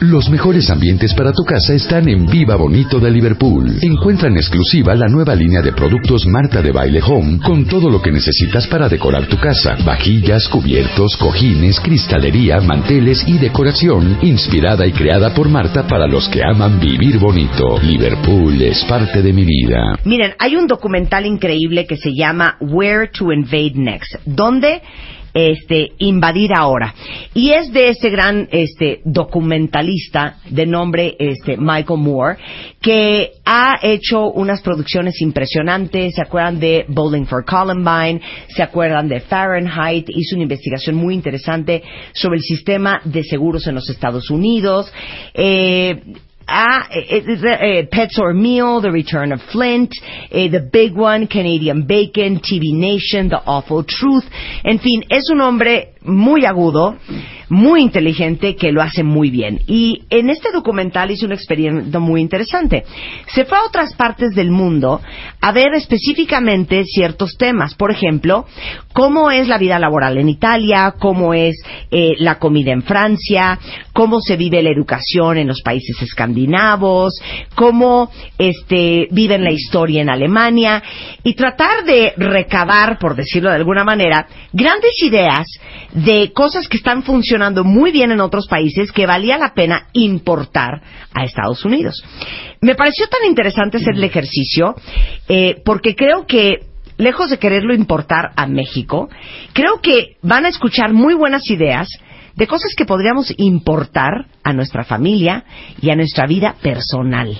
Los mejores ambientes para tu casa están en Viva Bonito de Liverpool. Encuentra en exclusiva la nueva línea de productos Marta de Baile Home con todo lo que necesitas para decorar tu casa. Vajillas, cubiertos, cojines, cristalería, manteles y decoración inspirada y creada por Marta para los que aman vivir bonito. Liverpool es parte de mi vida. Miren, hay un documental increíble que se llama Where to Invade Next, donde este, invadir ahora. Y es de ese gran este, documentalista de nombre este, Michael Moore, que ha hecho unas producciones impresionantes. ¿Se acuerdan de Bowling for Columbine? ¿Se acuerdan de Fahrenheit? Hizo una investigación muy interesante sobre el sistema de seguros en los Estados Unidos. Eh, Ah, eh, eh, eh, Pets or Meal, The Return of Flint, eh, The Big One, Canadian Bacon, TV Nation, The Awful Truth. En fin, es un hombre muy agudo, muy inteligente, que lo hace muy bien. Y en este documental hizo un experimento muy interesante. Se fue a otras partes del mundo a ver específicamente ciertos temas. Por ejemplo, cómo es la vida laboral en Italia, cómo es eh, la comida en Francia, cómo se vive la educación en los países escandinavos, cómo este, viven la historia en Alemania y tratar de recabar, por decirlo de alguna manera, grandes ideas de cosas que están funcionando muy bien en otros países que valía la pena importar a Estados Unidos. Me pareció tan interesante hacer el ejercicio eh, porque creo que lejos de quererlo importar a México, creo que van a escuchar muy buenas ideas de cosas que podríamos importar a nuestra familia y a nuestra vida personal.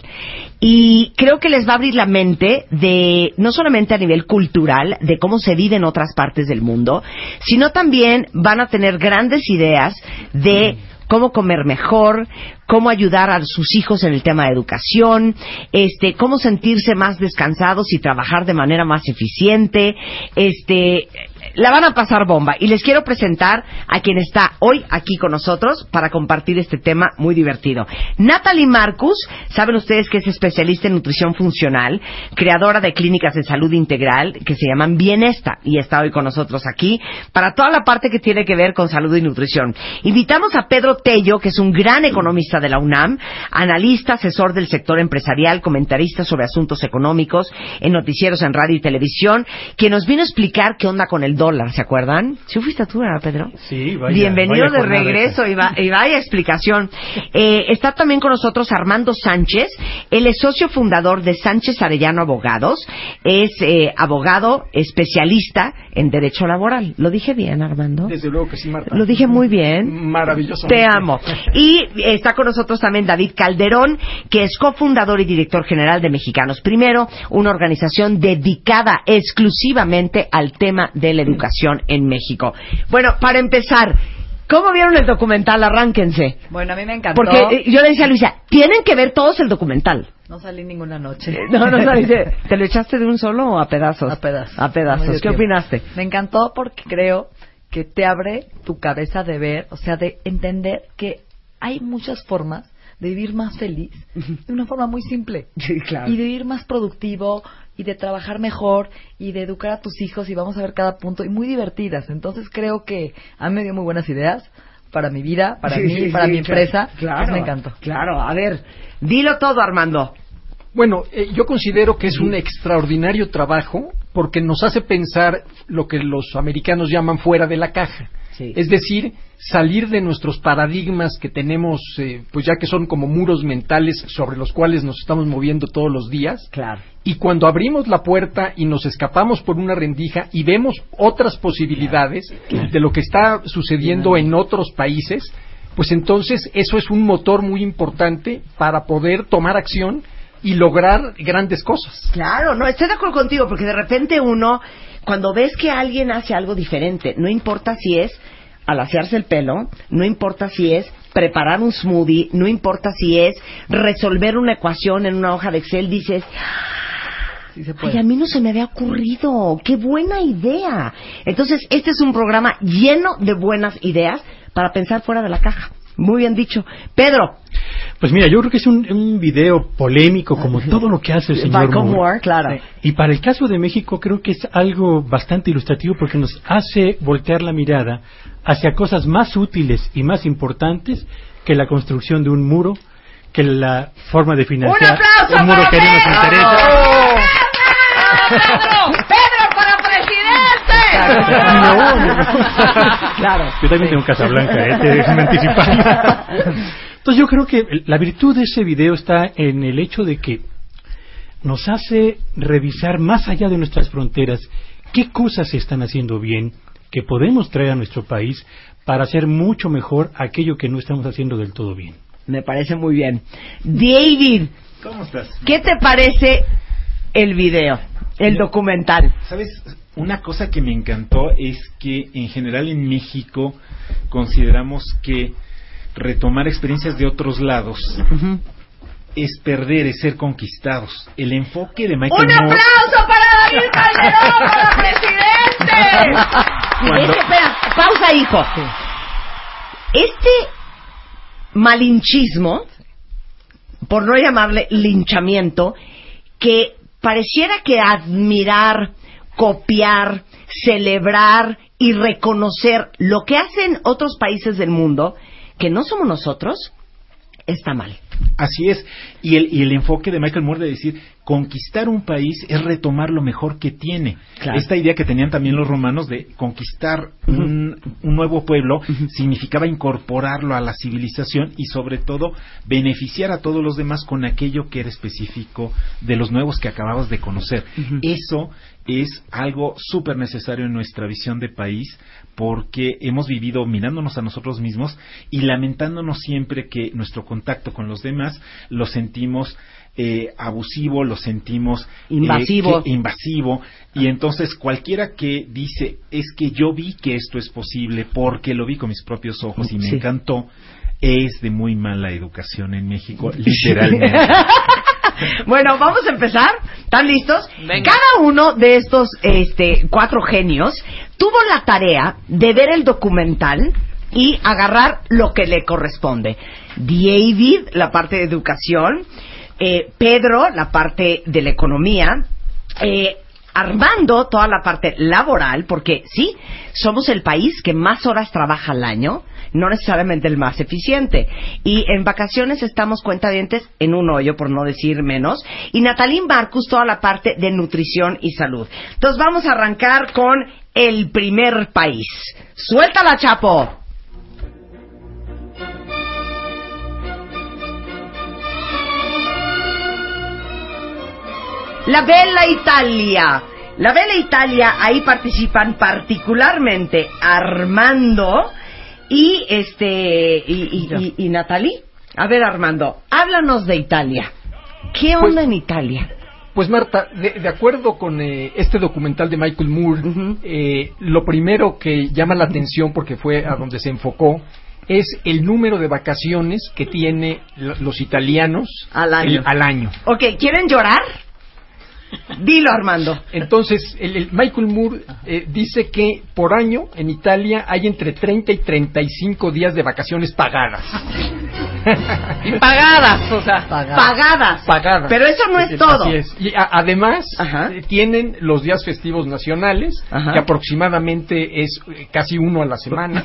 Y creo que les va a abrir la mente de, no solamente a nivel cultural, de cómo se vive en otras partes del mundo, sino también van a tener grandes ideas de cómo comer mejor, cómo ayudar a sus hijos en el tema de educación, este, cómo sentirse más descansados y trabajar de manera más eficiente, este, la van a pasar bomba. Y les quiero presentar a quien está hoy aquí con nosotros para compartir este tema muy divertido. Natalie Marcus, saben ustedes que es especialista en nutrición funcional, creadora de clínicas de salud integral que se llaman Bienesta y está hoy con nosotros aquí para toda la parte que tiene que ver con salud y nutrición. Invitamos a Pedro Tello, que es un gran economista de la UNAM, analista, asesor del sector empresarial, comentarista sobre asuntos económicos en noticieros en radio y televisión, que nos vino a explicar qué onda con el dólar, ¿se acuerdan? ¿Sí fuiste tú, Pedro? Sí, vaya, Bienvenido de regreso y, vaya explicación. Eh, está también con nosotros Armando Sánchez. Él es socio fundador de Sánchez Arellano Abogados. Es eh, abogado especialista en derecho laboral. ¿Lo dije bien, Armando? Desde luego que sí, Marta. Lo dije muy bien. Maravilloso. Te amo. Y está con nosotros también David Calderón, que es cofundador y director general de Mexicanos Primero, una organización dedicada exclusivamente al tema de la educación en México. Bueno, para empezar, ¿Cómo vieron el documental? Arránquense. Bueno, a mí me encantó. Porque eh, yo le decía a Luisa, tienen que ver todos el documental. No salí ninguna noche. No, no salí. ¿Te lo echaste de un solo o a pedazos? A pedazos. A pedazos. ¿Qué opinaste? Me encantó porque creo que te abre tu cabeza de ver, o sea, de entender que hay muchas formas de vivir más feliz de una forma muy simple. claro. Y de vivir más productivo y de trabajar mejor y de educar a tus hijos y vamos a ver cada punto y muy divertidas. Entonces creo que a mí me dio muy buenas ideas para mi vida, para mí, para mi empresa. Claro, me encantó. Claro, a ver, dilo todo, Armando. Bueno, eh, yo considero que es un extraordinario trabajo porque nos hace pensar lo que los americanos llaman fuera de la caja. Es decir, salir de nuestros paradigmas que tenemos, eh, pues ya que son como muros mentales sobre los cuales nos estamos moviendo todos los días. Claro. Y cuando abrimos la puerta y nos escapamos por una rendija y vemos otras posibilidades de lo que está sucediendo en otros países, pues entonces eso es un motor muy importante para poder tomar acción y lograr grandes cosas. Claro, no, estoy de acuerdo contigo, porque de repente uno, cuando ves que alguien hace algo diferente, no importa si es alaciarse el pelo, no importa si es preparar un smoothie, no importa si es resolver una ecuación en una hoja de Excel, dices, sí se puede. ay, a mí no se me había ocurrido, qué buena idea. Entonces, este es un programa lleno de buenas ideas para pensar fuera de la caja. Muy bien dicho. Pedro. Pues mira, yo creo que es un, un video polémico como todo lo que hace el señor Moore. claro. Y para el caso de México creo que es algo bastante ilustrativo porque nos hace voltear la mirada hacia cosas más útiles y más importantes que la construcción de un muro, que la forma de financiar ¡Un aplauso un muro para que no nos interesa. ¡Pedro! ¡Pedro para presidente! Claro. Yo también tengo Casablanca, ¿eh? te déjame anticipar. Entonces yo creo que la virtud de ese video está en el hecho de que nos hace revisar más allá de nuestras fronteras qué cosas se están haciendo bien que podemos traer a nuestro país para hacer mucho mejor aquello que no estamos haciendo del todo bien. Me parece muy bien. David, ¿Cómo estás? ¿qué te parece el video, el documental? ¿Sabes? Una cosa que me encantó es que en general en México consideramos que retomar experiencias de otros lados es perder, es ser conquistados. El enfoque de Michael ¡Un Moore... aplauso para David Calderón, para presidente! Cuando- Este, espera, pausa, hijo. Este malinchismo, por no llamarle linchamiento, que pareciera que admirar, copiar, celebrar y reconocer lo que hacen otros países del mundo, que no somos nosotros, está mal. Así es. Y el, y el enfoque de Michael Moore de decir, conquistar un país es retomar lo mejor que tiene. Claro. Esta idea que tenían también los romanos de conquistar un, un nuevo pueblo significaba incorporarlo a la civilización y sobre todo beneficiar a todos los demás con aquello que era específico de los nuevos que acababas de conocer. Eso es algo súper necesario en nuestra visión de país porque hemos vivido mirándonos a nosotros mismos y lamentándonos siempre que nuestro contacto con los demás lo sentimos eh, abusivo, lo sentimos eh, Invasivo. que- invasivo y entonces cualquiera que dice es que yo vi que esto es posible porque lo vi con mis propios ojos y me Sí. encantó es de muy mala educación en México literalmente Bueno, vamos a empezar. ¿Están listos? Cada uno de estos este, cuatro genios tuvo la tarea de ver el documental y agarrar lo que le corresponde. David, la parte de educación. eh, Pedro, la parte de la economía. eh, Armando, toda la parte laboral, porque sí, somos el país que más horas trabaja al año, no necesariamente el más eficiente. Y en vacaciones estamos cuentadientes en un hoyo, por no decir menos. Y Natalín Marcus, toda la parte de nutrición y salud. Entonces vamos a arrancar con el primer país. ¡Suéltala, Chapo! La Bella Italia. La Bella Italia, ahí participan particularmente Armando y este y, y, y- y Natalie. A ver, Armando, háblanos de Italia. ¿Qué Pues- onda en Italia? Pues Marta, de, de acuerdo con eh, este documental de Michael Moore, eh, lo primero que llama la atención, porque fue a donde se enfocó, es el número de vacaciones que tiene l- los italianos Al año. el- al año. Ok, ¿quieren llorar? Dilo, Armando. Entonces, el, el Michael Moore eh, dice que por año en Italia hay entre 30 y 35 días de vacaciones pagadas. Pagadas, o sea. Pagadas. Pagadas. Pero eso no es todo. Así es. Y a- además, eh, tienen los días festivos nacionales, Ajá. que aproximadamente es eh, casi uno a la semana,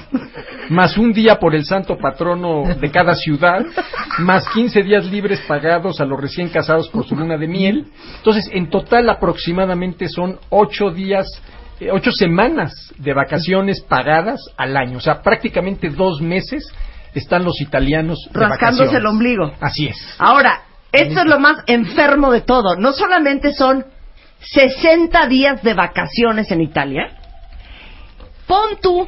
más un día por el santo patrono de cada ciudad, más 15 días libres pagados a los recién casados por su luna de miel. Entonces, en total aproximadamente son ocho días, eh, ocho semanas de vacaciones pagadas al año. O sea, prácticamente dos meses están los italianos de Rascándose vacaciones. el ombligo. Así es. Ahora, esto es lo más enfermo de todo. No solamente son 60 días de vacaciones en Italia. Pon tú,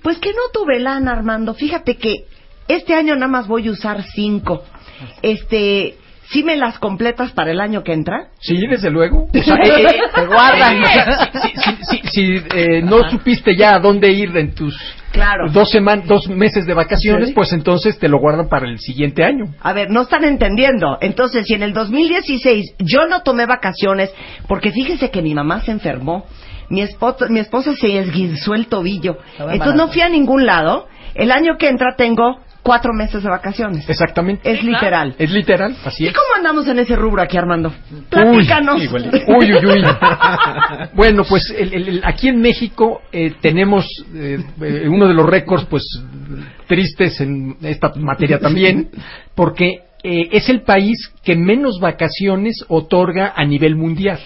pues que no tuve lana, Armando. Fíjate que este año nada más voy a usar 5. Este, ¿sí me las completas para el año que entra? Sí, desde luego. O sea, eh, eh, Te guardan. Si, si- si- si, eh, no supiste ya a dónde ir en tus Claro. dos, seman- dos meses de vacaciones, Sí. pues entonces te lo guardan para el siguiente año. A ver, no están entendiendo. Entonces, si en el 2016 yo no tomé vacaciones, porque fíjese que mi mamá se enfermó, mi esposa, mi esposa se esguinzó el tobillo, entonces no fui a ningún lado, el año que entra tengo cuatro meses de vacaciones. Exactamente. Es literal. Es literal, así ¿Y es. cómo andamos en ese rubro aquí, Armando? Platícanos. Uy, uy, uy, uy. bueno, pues el- el- el- aquí en México eh, tenemos eh, eh, uno de los récords, pues tristes en esta materia también, porque eh, es el país que menos vacaciones otorga a nivel mundial.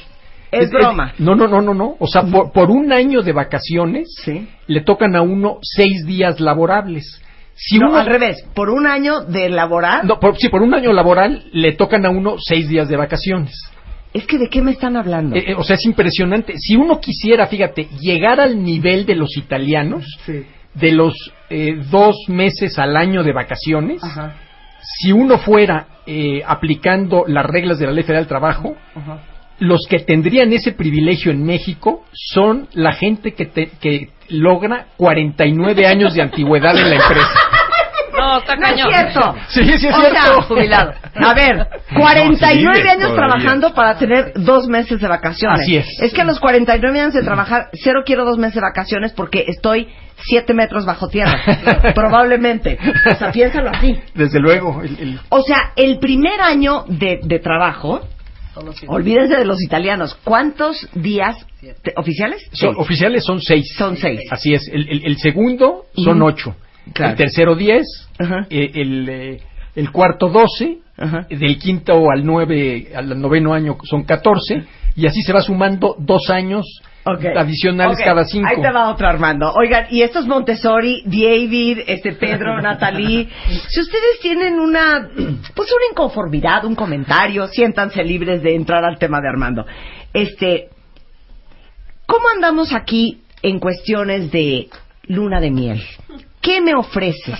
Es broma. no, no, no, no, no. O sea, por, por un año de vacaciones Sí. le tocan a uno seis días laborables. Si no, uno al revés. Por un año de laborar. no, por, sí, por un año laboral le tocan a uno seis días de vacaciones. Es que, ¿de qué me están hablando? Eh, eh, o sea, es impresionante. Si uno quisiera, fíjate, llegar al nivel de los italianos, de los eh, dos meses al año de vacaciones, Ajá, si uno fuera eh, aplicando las reglas de la Ley Federal del Trabajo, ajá. los que tendrían ese privilegio en México son la gente que, te- que logra 49 años de antigüedad en la empresa. No, está No es cierto. Sí, sí es O cierto. sea, jubilado. A ver, 49 No, sí, años todavía. trabajando para tener dos meses de vacaciones. Así es. Es que a los 49 años de trabajar, cero quiero dos meses de vacaciones porque estoy siete metros bajo tierra. Probablemente. O sea, piénsalo así. Desde luego. el- el- O sea, el primer año de, de trabajo, olvídense de los italianos, ¿cuántos días te- oficiales? son- Seis. oficiales son seis. Son seis. Así es. El, el- el segundo son ocho. Claro. El tercero diez. Ajá. eh, el, eh, el cuarto doce. Ajá. Del quinto al nueve, al noveno año son catorce. Y así se va sumando dos años adicionales cada cinco. Ahí te va otro Armando. Oigan, y estos Montessori, David, este Pedro, Natalie, si ustedes tienen una, pues una inconformidad, un comentario, siéntanse libres de entrar al tema de Armando. Este, ¿cómo andamos aquí en cuestiones de luna de miel? ¿Qué me ofreces?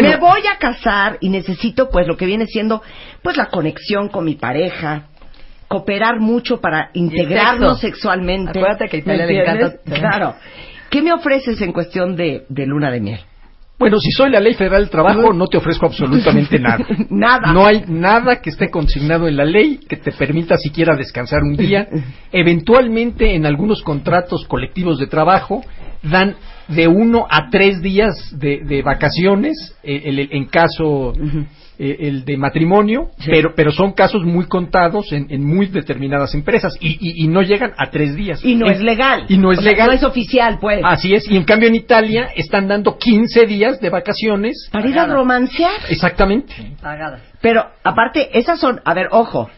Bueno. me voy a casar y necesito pues lo que viene siendo pues la conexión con mi pareja, cooperar mucho para integrarnos sexo. sexualmente. Acuérdate que a Italia ¿Me le encanta- Claro. ¿Qué me ofreces en cuestión de, de luna de miel? Bueno, si soy la Ley Federal del Trabajo, no te ofrezco absolutamente nada. Nada. No hay nada que esté consignado en la ley que te permita siquiera descansar un día. Eventualmente, en algunos contratos colectivos de trabajo, dan de uno a tres días de, de vacaciones, eh, el- el- en caso eh, el de matrimonio, Sí. pero, pero son casos muy contados en, en muy determinadas empresas y, y- y no llegan a tres días. Y no es legal. Y no es O sea, legal. No es oficial, pues. Así es, y en cambio en Italia están dando 15 días de vacaciones. Para ir a romancear. Exactamente. Pagadas. Pero, aparte, esas son, a ver, ojo,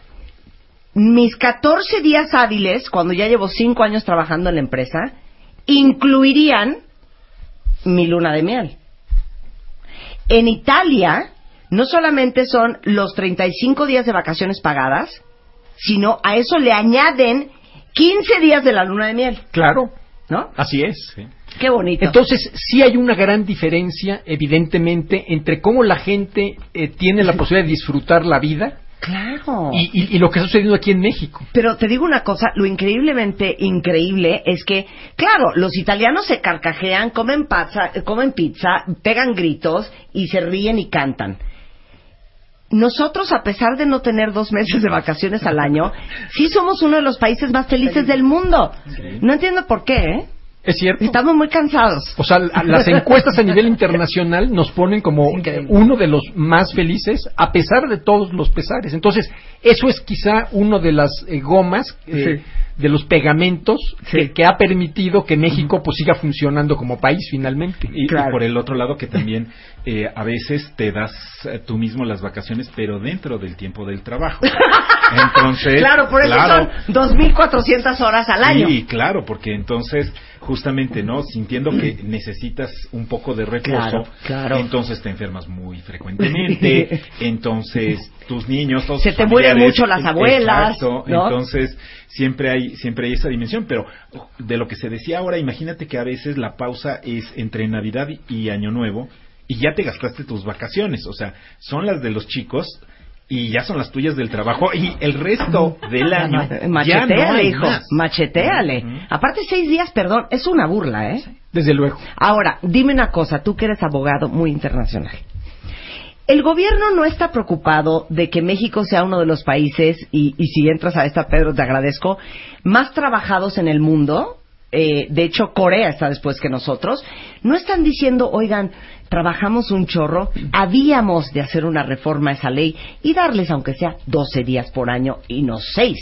mis 14 días hábiles, cuando ya llevo 5 años trabajando en la empresa, incluirían mi luna de miel. En Italia, no solamente son los 35 días de vacaciones pagadas, sino a eso le añaden 15 días de la luna de miel, Claro, ¿no? así es. Qué bonito. Entonces, sí hay una gran diferencia, evidentemente, entre cómo la gente eh, tiene la posibilidad de disfrutar la vida claro. y, y- y lo que está sucediendo aquí en México. Pero te digo una cosa, lo increíblemente increíble es que, claro, los italianos se carcajean, comen pizza, comen pizza, pegan gritos y se ríen y cantan. Nosotros, a pesar de no tener dos meses de vacaciones al año, sí somos uno de los países más felices del mundo. No entiendo por qué, ¿eh? Es cierto. Estamos muy cansados. O sea, la- las encuestas a nivel internacional nos ponen como uno de los más felices a pesar de todos los pesares. Entonces, eso es quizá uno de las eh, gomas, eh, de los pegamentos que, que ha permitido que México pues siga funcionando como país finalmente. Y, por el otro lado que también eh, a veces te das eh, tú mismo las vacaciones, pero dentro del tiempo del trabajo. Entonces, claro, por eso claro, son 2.400 horas al año. Sí, claro, porque entonces justamente, ¿no? Sintiendo que necesitas un poco de reposo, Claro, claro. entonces te enfermas muy frecuentemente, entonces tus niños, todos Se te mueren mucho las abuelas, exacto, ¿no? entonces siempre hay siempre hay esa dimensión, pero de lo que se decía ahora, imagínate que a veces la pausa es entre Navidad y Año Nuevo y ya te gastaste tus vacaciones, o sea, son las de los chicos y ya son las tuyas del trabajo y el resto del año no Macheteale, hay hijo. más. Macheteale. Ujú. Aparte, seis días, perdón, es una burla, ¿eh? Desde luego. Ahora, dime una cosa, tú que eres abogado muy internacional. El gobierno no está preocupado de que México sea uno de los países, y, y si entras a esta, Pedro, te agradezco, más trabajados en el mundo eh, de hecho Corea está después que nosotros, no están diciendo, oigan, trabajamos un chorro, habíamos de hacer una reforma a esa ley y darles, aunque sea 12 días por año y no 6.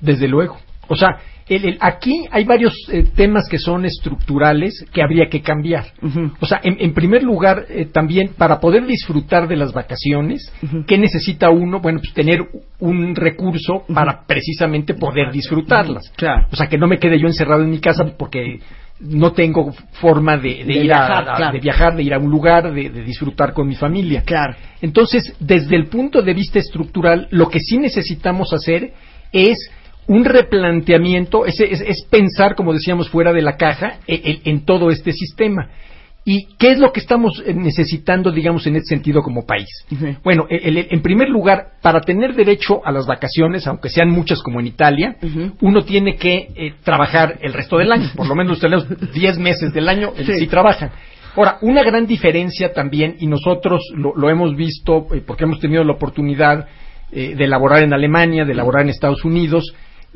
Desde luego. O sea, aquí hay varios eh, temas que son estructurales que habría que cambiar. O sea, en, primer lugar, eh, también para poder disfrutar de las vacaciones, ¿qué necesita uno? Bueno, pues tener un recurso para precisamente poder disfrutarlas. Claro. O sea, que no me quede yo encerrado en mi casa porque no tengo forma de, ir viajar, a, de viajar, de ir a un lugar, de, de, disfrutar con mi familia. Claro. Entonces, desde el punto de vista estructural, lo que sí necesitamos hacer es un replanteamiento, es, es, pensar, como decíamos, fuera de la caja e, en, todo este sistema. ¿Y qué es lo que estamos eh, necesitando, digamos, en ese sentido como país? Bueno, en primer lugar, para tener derecho a las vacaciones, aunque sean muchas como en Italia, uno tiene que eh, trabajar el resto del año, por lo menos tenemos 10 meses del año eh, sí. trabajan. Ahora, una gran diferencia también, y nosotros lo, hemos visto porque hemos tenido la oportunidad de elaborar en Alemania, de elaborar en Estados Unidos,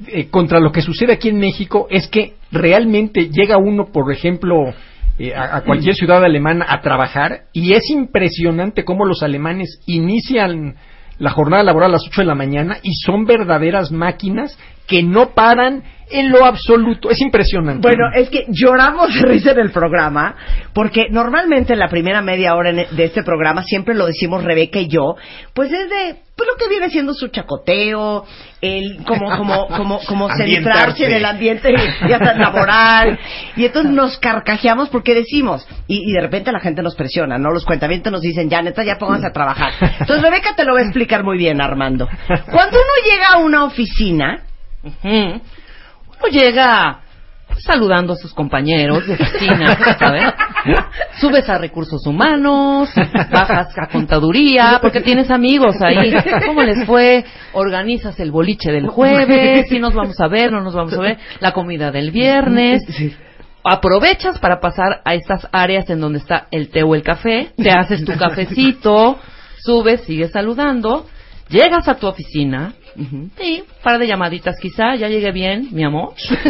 eh, contra lo que sucede aquí en México es que realmente llega uno, por ejemplo, eh, a, cualquier ciudad alemana a trabajar y es impresionante cómo los alemanes inician la jornada laboral a las 8 de la mañana y son verdaderas máquinas que no paran en lo absoluto. Es impresionante. Bueno, es que lloramos de risa en el programa, porque normalmente en la primera media hora e, de este programa, siempre lo decimos Rebeca y yo, pues es de pues lo que viene siendo su chacoteo, el como como como como centrarse en el ambiente ya laboral y entonces nos carcajeamos porque decimos y, de repente la gente nos presiona, no los cuentamientos nos dicen ya neta ya pónganse a trabajar. Entonces Rebeca te lo va a explicar muy bien Armando. Cuando uno llega a una oficina uno llega saludando a sus compañeros de oficina, ¿sabes? Subes a recursos humanos, bajas a contaduría, porque tienes amigos ahí. ¿Cómo les fue? Organizas el boliche del jueves, si nos vamos a ver, no nos vamos a ver, la comida del viernes. Aprovechas para pasar a estas áreas en donde está el té o el café, te haces tu cafecito, subes, sigues saludando, llegas a tu oficina, Sí, un par de llamaditas quizá, ya llegué bien, mi amor.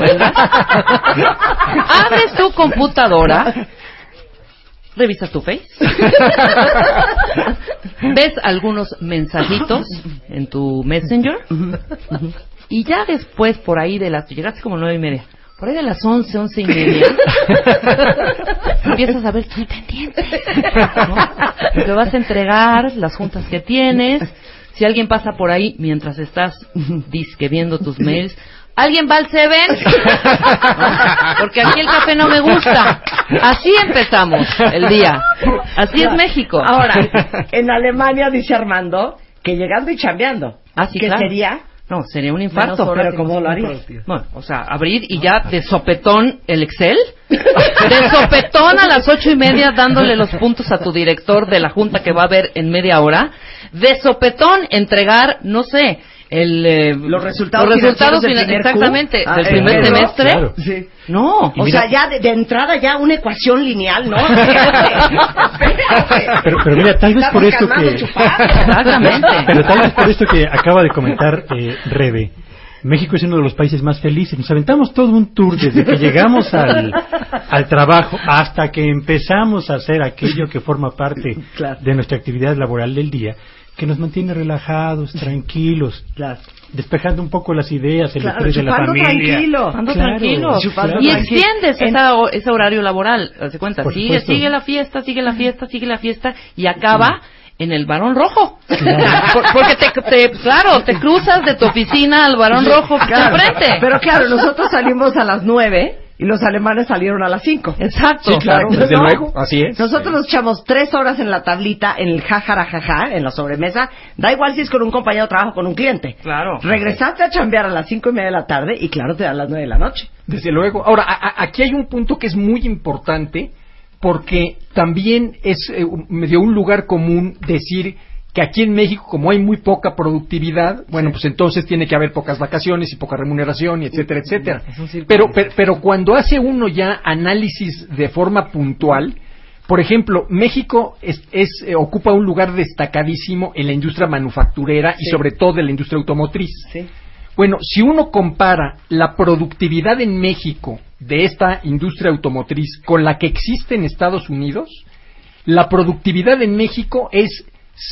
Abres tu computadora, revisas tu face, ves algunos mensajitos en tu Messenger. Y ya después por ahí de las, llegaste como nueve y media, por ahí de las once, once y media, empiezas a ver tus pendientes, ¿no? Te vas a entregar las juntas que tienes, si alguien pasa por ahí mientras estás disque viendo tus mails, ¿alguien va al Seven? Porque aquí el café no me gusta. Así empezamos el día. Así es México. Ahora, en Alemania dice Armando que llegando y chambeando. Así ¿Qué sería? No, sería un infarto. Pero ¿cómo lo harías? Bueno, o sea, abrir y ya de sopetón el Excel. De sopetón a las ocho y media dándole los puntos a tu director de la junta que va a ver en media hora. De sopetón entregar, no sé, el, eh, los resultados, los resultados del exactamente ah, del primer semestre. Sí. no o sea ya de, entrada ya una ecuación lineal no pero, pero, mira tal vez por esto que exactamente. Pero tal vez por esto que acaba de comentar eh, Rebe. México es uno de los países más felices. Nos aventamos todo un tour desde que llegamos al, al trabajo hasta que empezamos a hacer aquello que forma parte de nuestra actividad laboral del día que nos mantiene relajados, tranquilos, despejando un poco las ideas, el estrés de la familia. Tranquilo, tranquilo. Y extiendes ese horario laboral, ¿te cuenta? sigue, sigue la fiesta, sigue la fiesta, sigue la fiesta y acaba en el varón rojo. porque te, claro, te cruzas de tu oficina al varón rojo claro. frente. Pero claro, nosotros salimos a las nueve y los alemanes salieron a las 5. Exacto. Sí, claro, desde luego, así es. Nosotros nos echamos tres horas en la tablita, en el jajarajaja, en la sobremesa. Da igual si es con un compañero de trabajo con un cliente. Claro. Regresaste a chambear a las cinco y media de la tarde y claro, te dan las nueve de la noche. Desde luego. Ahora, aquí hay un punto que es muy importante porque también es eh, medio un lugar común decir que aquí en México, como hay muy poca productividad, bueno, pues entonces tiene que haber pocas vacaciones y poca remuneración, y etcétera, etcétera. Pero, pero, cuando hace uno ya análisis de forma puntual, por ejemplo, México es, eh, ocupa un lugar destacadísimo en la industria manufacturera y sobre todo en la industria automotriz. Bueno, si uno compara la productividad en México de esta industria automotriz con la que existe en Estados Unidos, la productividad en México es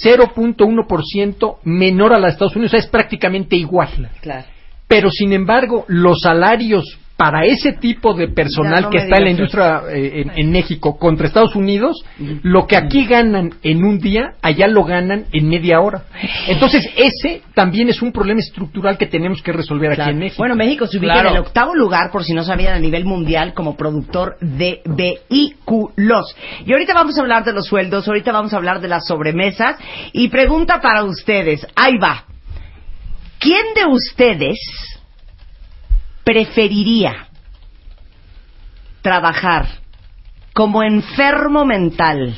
0.1% menor a la de Estados Unidos, o sea, es prácticamente igual. Claro. Pero, sin embargo, los salarios para ese tipo de personal no que está en la industria eh, en, en México contra Estados Unidos, lo que aquí ganan en un día, allá lo ganan en media hora. Entonces, ese también es un problema estructural que tenemos que resolver Claro. aquí en México. Bueno, México se ubica Claro. en el octavo lugar, por si no sabían, a nivel mundial como productor de vehículos. Y ahorita vamos a hablar de los sueldos, ahorita vamos a hablar de las sobremesas. Y pregunta para ustedes, ahí va. ¿Quién de ustedes preferiría trabajar como enfermo mental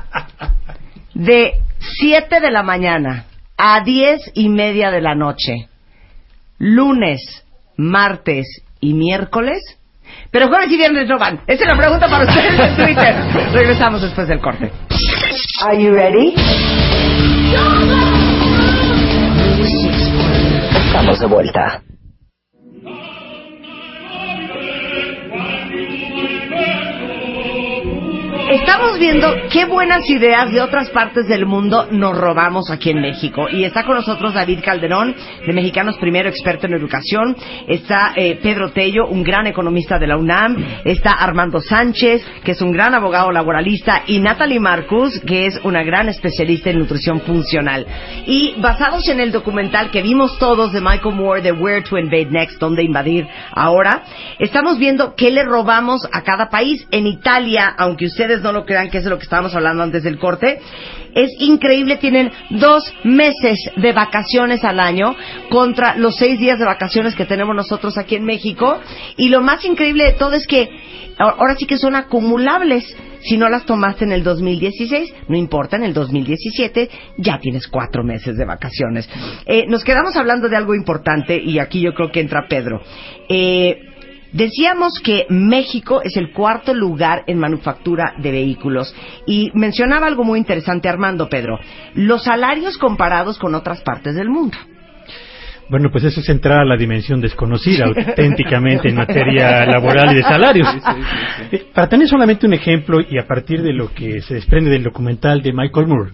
de 7 de la mañana a diez y media de la noche, lunes, martes y miércoles? Pero jueves y viernes no van. Esa es la pregunta para ustedes en Twitter. Regresamos después del corte. Are you ready? Estamos de vuelta. Estamos viendo qué buenas ideas de otras partes del mundo nos robamos aquí en México. Y está con nosotros David Calderón, de Mexicanos Primero, experto en educación. Está eh, Pedro Tello, un gran economista de la UNAM. Está Armando Sánchez, que es un gran abogado laboralista. Y Natalie Marcus, que es una gran especialista en nutrición funcional. Y basados en el documental que vimos todos de Michael Moore, de Where to Invade Next, dónde invadir ahora, estamos viendo qué le robamos a cada país. En Italia, aunque no lo crean que es de lo que estábamos hablando antes del corte, es increíble, tienen dos meses de vacaciones al año contra los seis días de vacaciones que tenemos nosotros aquí en México. Y lo más increíble de todo es que ahora sí que son acumulables. Si no las tomaste en el 2016, no importa, en el 2017 ya tienes cuatro meses de vacaciones. Eh, nos quedamos hablando de algo importante y aquí yo creo que entra Pedro. Eh, Decíamos que México es el cuarto lugar en manufactura de vehículos. Y mencionaba algo muy interesante Armando Pedro, los salarios comparados con otras partes del mundo. Bueno, pues eso es entrar a la dimensión desconocida auténticamente en materia laboral y de salarios. Eh, Para tener solamente un ejemplo y a partir de lo que se desprende del documental de Michael Moore,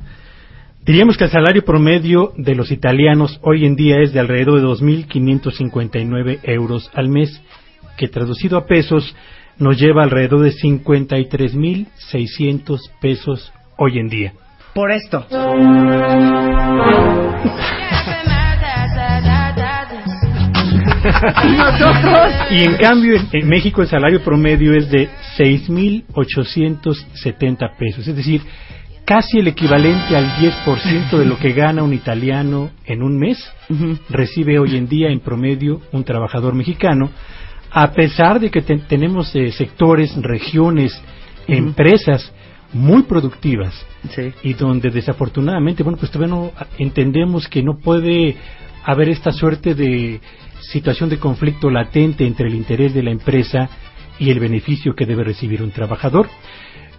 diríamos que el salario promedio de los italianos hoy en día es de alrededor de 2.559 euros al mes, que traducido a pesos nos lleva alrededor de 53.600 pesos hoy en día. Por esto. Y en cambio, en, México el salario promedio es de 6.870 pesos, es decir, casi el equivalente al 10% de lo que gana un italiano en un mes, recibe hoy en día en promedio un trabajador mexicano, a pesar de que te- tenemos eh, sectores, regiones, empresas muy productivas Sí. y donde desafortunadamente, bueno, pues todavía no entendemos que no puede haber esta suerte de situación de conflicto latente entre el interés de la empresa y el beneficio que debe recibir un trabajador.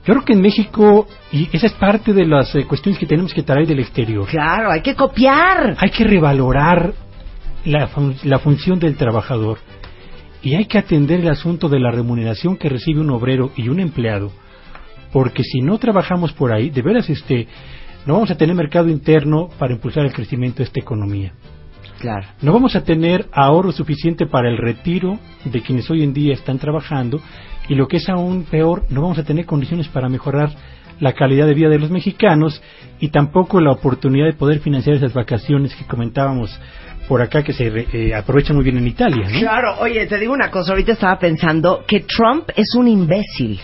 Yo creo que en México, y esa es parte de las eh, cuestiones que tenemos que traer del exterior, Claro, hay que copiar. hay que revalorar la, fun- la función del trabajador y hay que atender el asunto de la remuneración que recibe un obrero y un empleado, porque si no trabajamos por ahí, de veras este, no vamos a tener mercado interno para impulsar el crecimiento de esta economía. Claro. No vamos a tener ahorro suficiente para el retiro de quienes hoy en día están trabajando y lo que es aún peor, no vamos a tener condiciones para mejorar la calidad de vida de los mexicanos y tampoco la oportunidad de poder financiar esas vacaciones que comentábamos por acá que se re- eh, aprovechan muy bien en Italia. ¿no? Claro, oye, te digo una cosa, ahorita estaba pensando que Trump es un imbécil.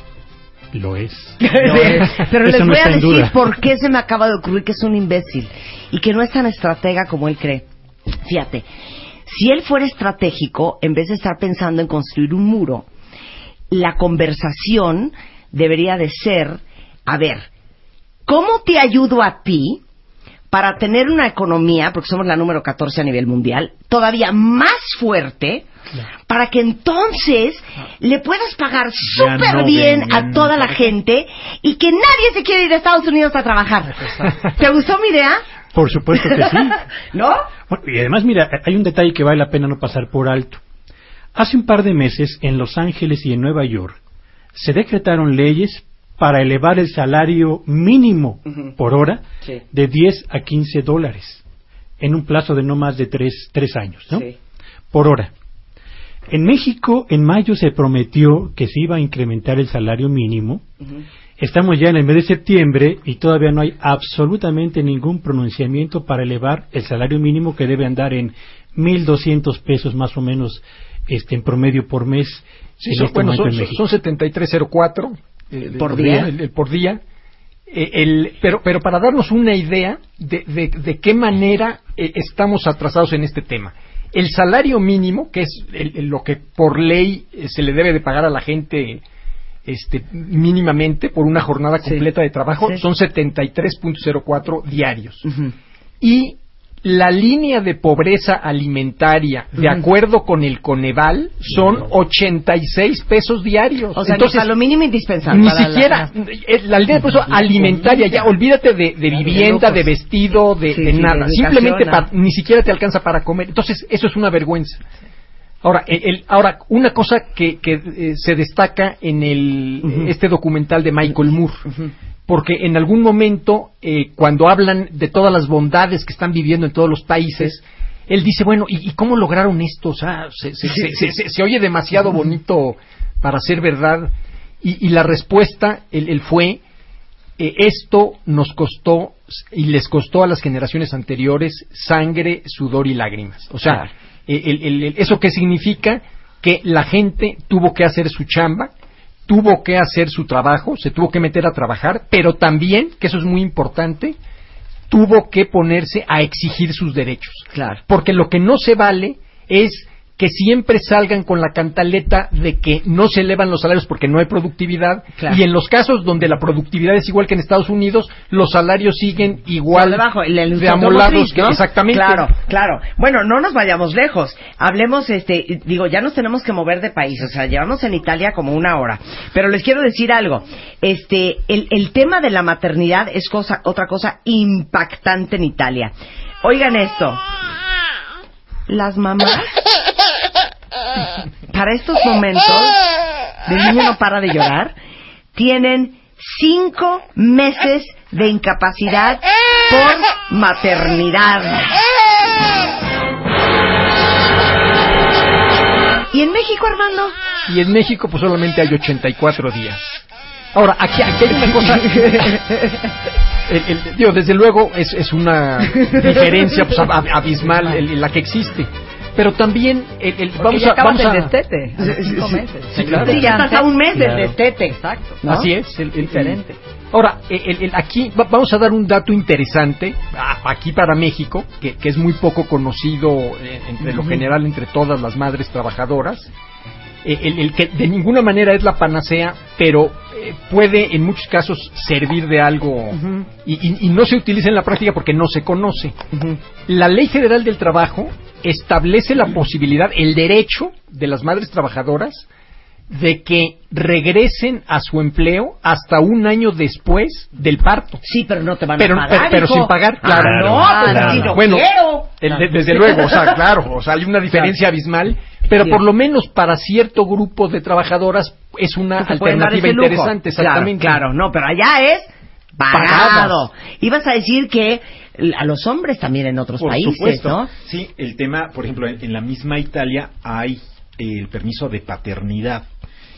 Lo es. Pero les no voy a decir por qué se me acaba de ocurrir que es un imbécil y que no es tan estratega como él cree. Fíjate, si él fuera estratégico, en vez de estar pensando en construir un muro, la conversación debería de ser, a ver, ¿cómo te ayudo a ti para tener una economía, porque somos la número 14 a nivel mundial, todavía más fuerte, para que entonces le puedas pagar súper no bien a toda la gente y que nadie se quiera ir a Estados Unidos a trabajar. ¿Te gustó mi idea? Por supuesto que sí. ¿No? Bueno, y además, mira, hay un detalle que vale la pena no pasar por alto. Hace un par de meses, en Los Ángeles y en Nueva York, se decretaron leyes para elevar el salario mínimo por hora Sí. de 10 a 15 dólares en un plazo de no más de tres, tres años, ¿no? Sí. Por hora. En México, en mayo se prometió que se iba a incrementar el salario mínimo. Estamos ya en el mes de septiembre y todavía no hay absolutamente ningún pronunciamiento para elevar el salario mínimo que debe andar en 1.200 pesos más o menos este, en promedio por mes. Sí, en son, este bueno, son, en son 7304 eh, ¿Por día? el- el por día. Eh, el- pero, pero para darnos una idea de, de- de qué manera eh, estamos atrasados en este tema. El salario mínimo, que es el- el- lo que por ley eh, se le debe de pagar a la gente este, mínimamente por una jornada completa de trabajo, Sí. son 73.04 diarios. Ujú. Y la línea de pobreza alimentaria, de acuerdo con el Coneval, son 86 pesos diarios. O sea, Entonces, para lo mínimo indispensable. ni la- siquiera eh, la, línea de pobreza alimentaria, ya olvídate de, de vivienda, de vestido, de, Sí, de sí, de nada. Simplemente ni siquiera te alcanza para comer. Entonces, eso es una vergüenza. Ahora, el- el- ahora una cosa que, que, eh, se destaca en el, este documental de Michael Moore, porque en algún momento, eh, cuando hablan de todas las bondades que están viviendo en todos los países, él dice, bueno, ¿y, y cómo lograron esto? O sea, se, se- se- se- oye demasiado bonito para ser verdad. Y, y la respuesta, él, él fue, eh, esto nos costó y les costó a las generaciones anteriores sangre, sudor y lágrimas. O sea, el- el- el- ¿eso qué significa? Que la gente tuvo que hacer su chamba, tuvo que hacer su trabajo, se tuvo que meter a trabajar, pero también, que eso es muy importante, tuvo que ponerse a exigir sus derechos. Claro. Porque lo que no se vale es que siempre salgan con la cantaleta de que no se elevan los salarios porque no hay productividad Claro. y en los casos donde la productividad es igual que en Estados Unidos los salarios siguen igual debajo, el, el de amolados exactamente Claro, claro. Bueno, no nos vayamos lejos. Hablemos, este, digo, ya nos tenemos que mover de país. O sea, llevamos en Italia como una hora. Pero les quiero decir algo. Este, el, el tema de la maternidad es cosa, otra cosa impactante en Italia. Oigan esto. Las mamás, para estos momentos, el niño no para de llorar, tienen cinco meses de incapacidad por maternidad. ¿Y en México, Armando? y en México pues solamente hay 84 días. Ahora, aquí, aquí hay una cosa. el- el- digo, desde luego es, es una diferencia pues, ab- abismal el- la que existe. Pero también el, vamos ya a, acabas vamos el a- destete. hace cinco meses. Sí, claro. Sí, ya estás a un mes Claro. del destete. Exacto. ¿no? Así es. el- el- Diferente. Ahora, el- el- aquí va- vamos a dar un dato interesante aquí para México, que, que es muy poco conocido eh, entre lo general entre todas las madres trabajadoras. Eh, el, el que de ninguna manera es la panacea, pero eh, puede en muchos casos servir de algo y, y- y no se utiliza en la práctica porque no se conoce. La Ley Federal del Trabajo establece la posibilidad, el derecho de las madres trabajadoras de que regresen a su empleo hasta un año después del parto. Sí, pero no te van Pero, a pagar, pero, pero hijo. sin pagar, Ah, claro. no, pues Claro. no bueno, quiero. el- de- desde luego, o sea, claro, o sea, hay una diferencia abismal, pero Sí. por lo menos para cierto grupo de trabajadoras es una dar alternativa interesante, exactamente. Claro, claro, no, pero allá es pagado. Ibas a decir que a los hombres también en otros Por países, supuesto. ¿no? Sí, el tema, por ejemplo, en, en la misma Italia hay el permiso de paternidad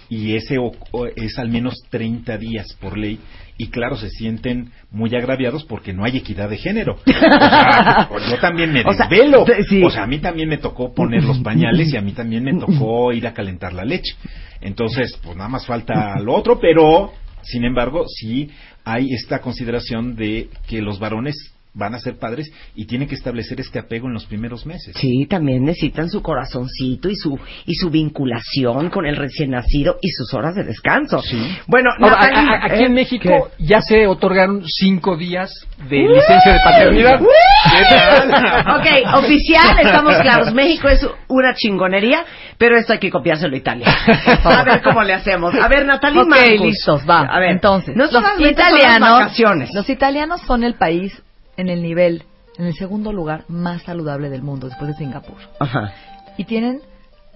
y ese o- o- es al menos 30 días por ley y claro, se sienten muy agraviados porque no hay equidad de género. O sea, yo también me O sea, desvelo. sí. O sea, a mí también me tocó poner los pañales y a mí también me tocó ir a calentar la leche. Entonces, pues nada más falta lo otro, pero sin embargo, sí hay esta consideración de que los varones van a ser padres y tienen que establecer este apego en los primeros meses. Sí, también necesitan su corazoncito y su y su vinculación con el recién nacido y sus horas de descanso. Sí. Bueno, Ahora, a- Natalie, a- aquí ¿eh? en México ¿Qué? ya se otorgaron cinco días de licencia de paternidad. Ok, oficial, estamos claros. México es una chingonería, pero esto hay que copiárselo a Italia. A ver cómo le hacemos. A ver, Natalie Ok, Marcus. listos, va. A ver, Entonces, no los las italianos, vacaciones. los italianos son el país en el nivel en el segundo lugar más saludable del mundo después de Singapur. Ajá. Y tienen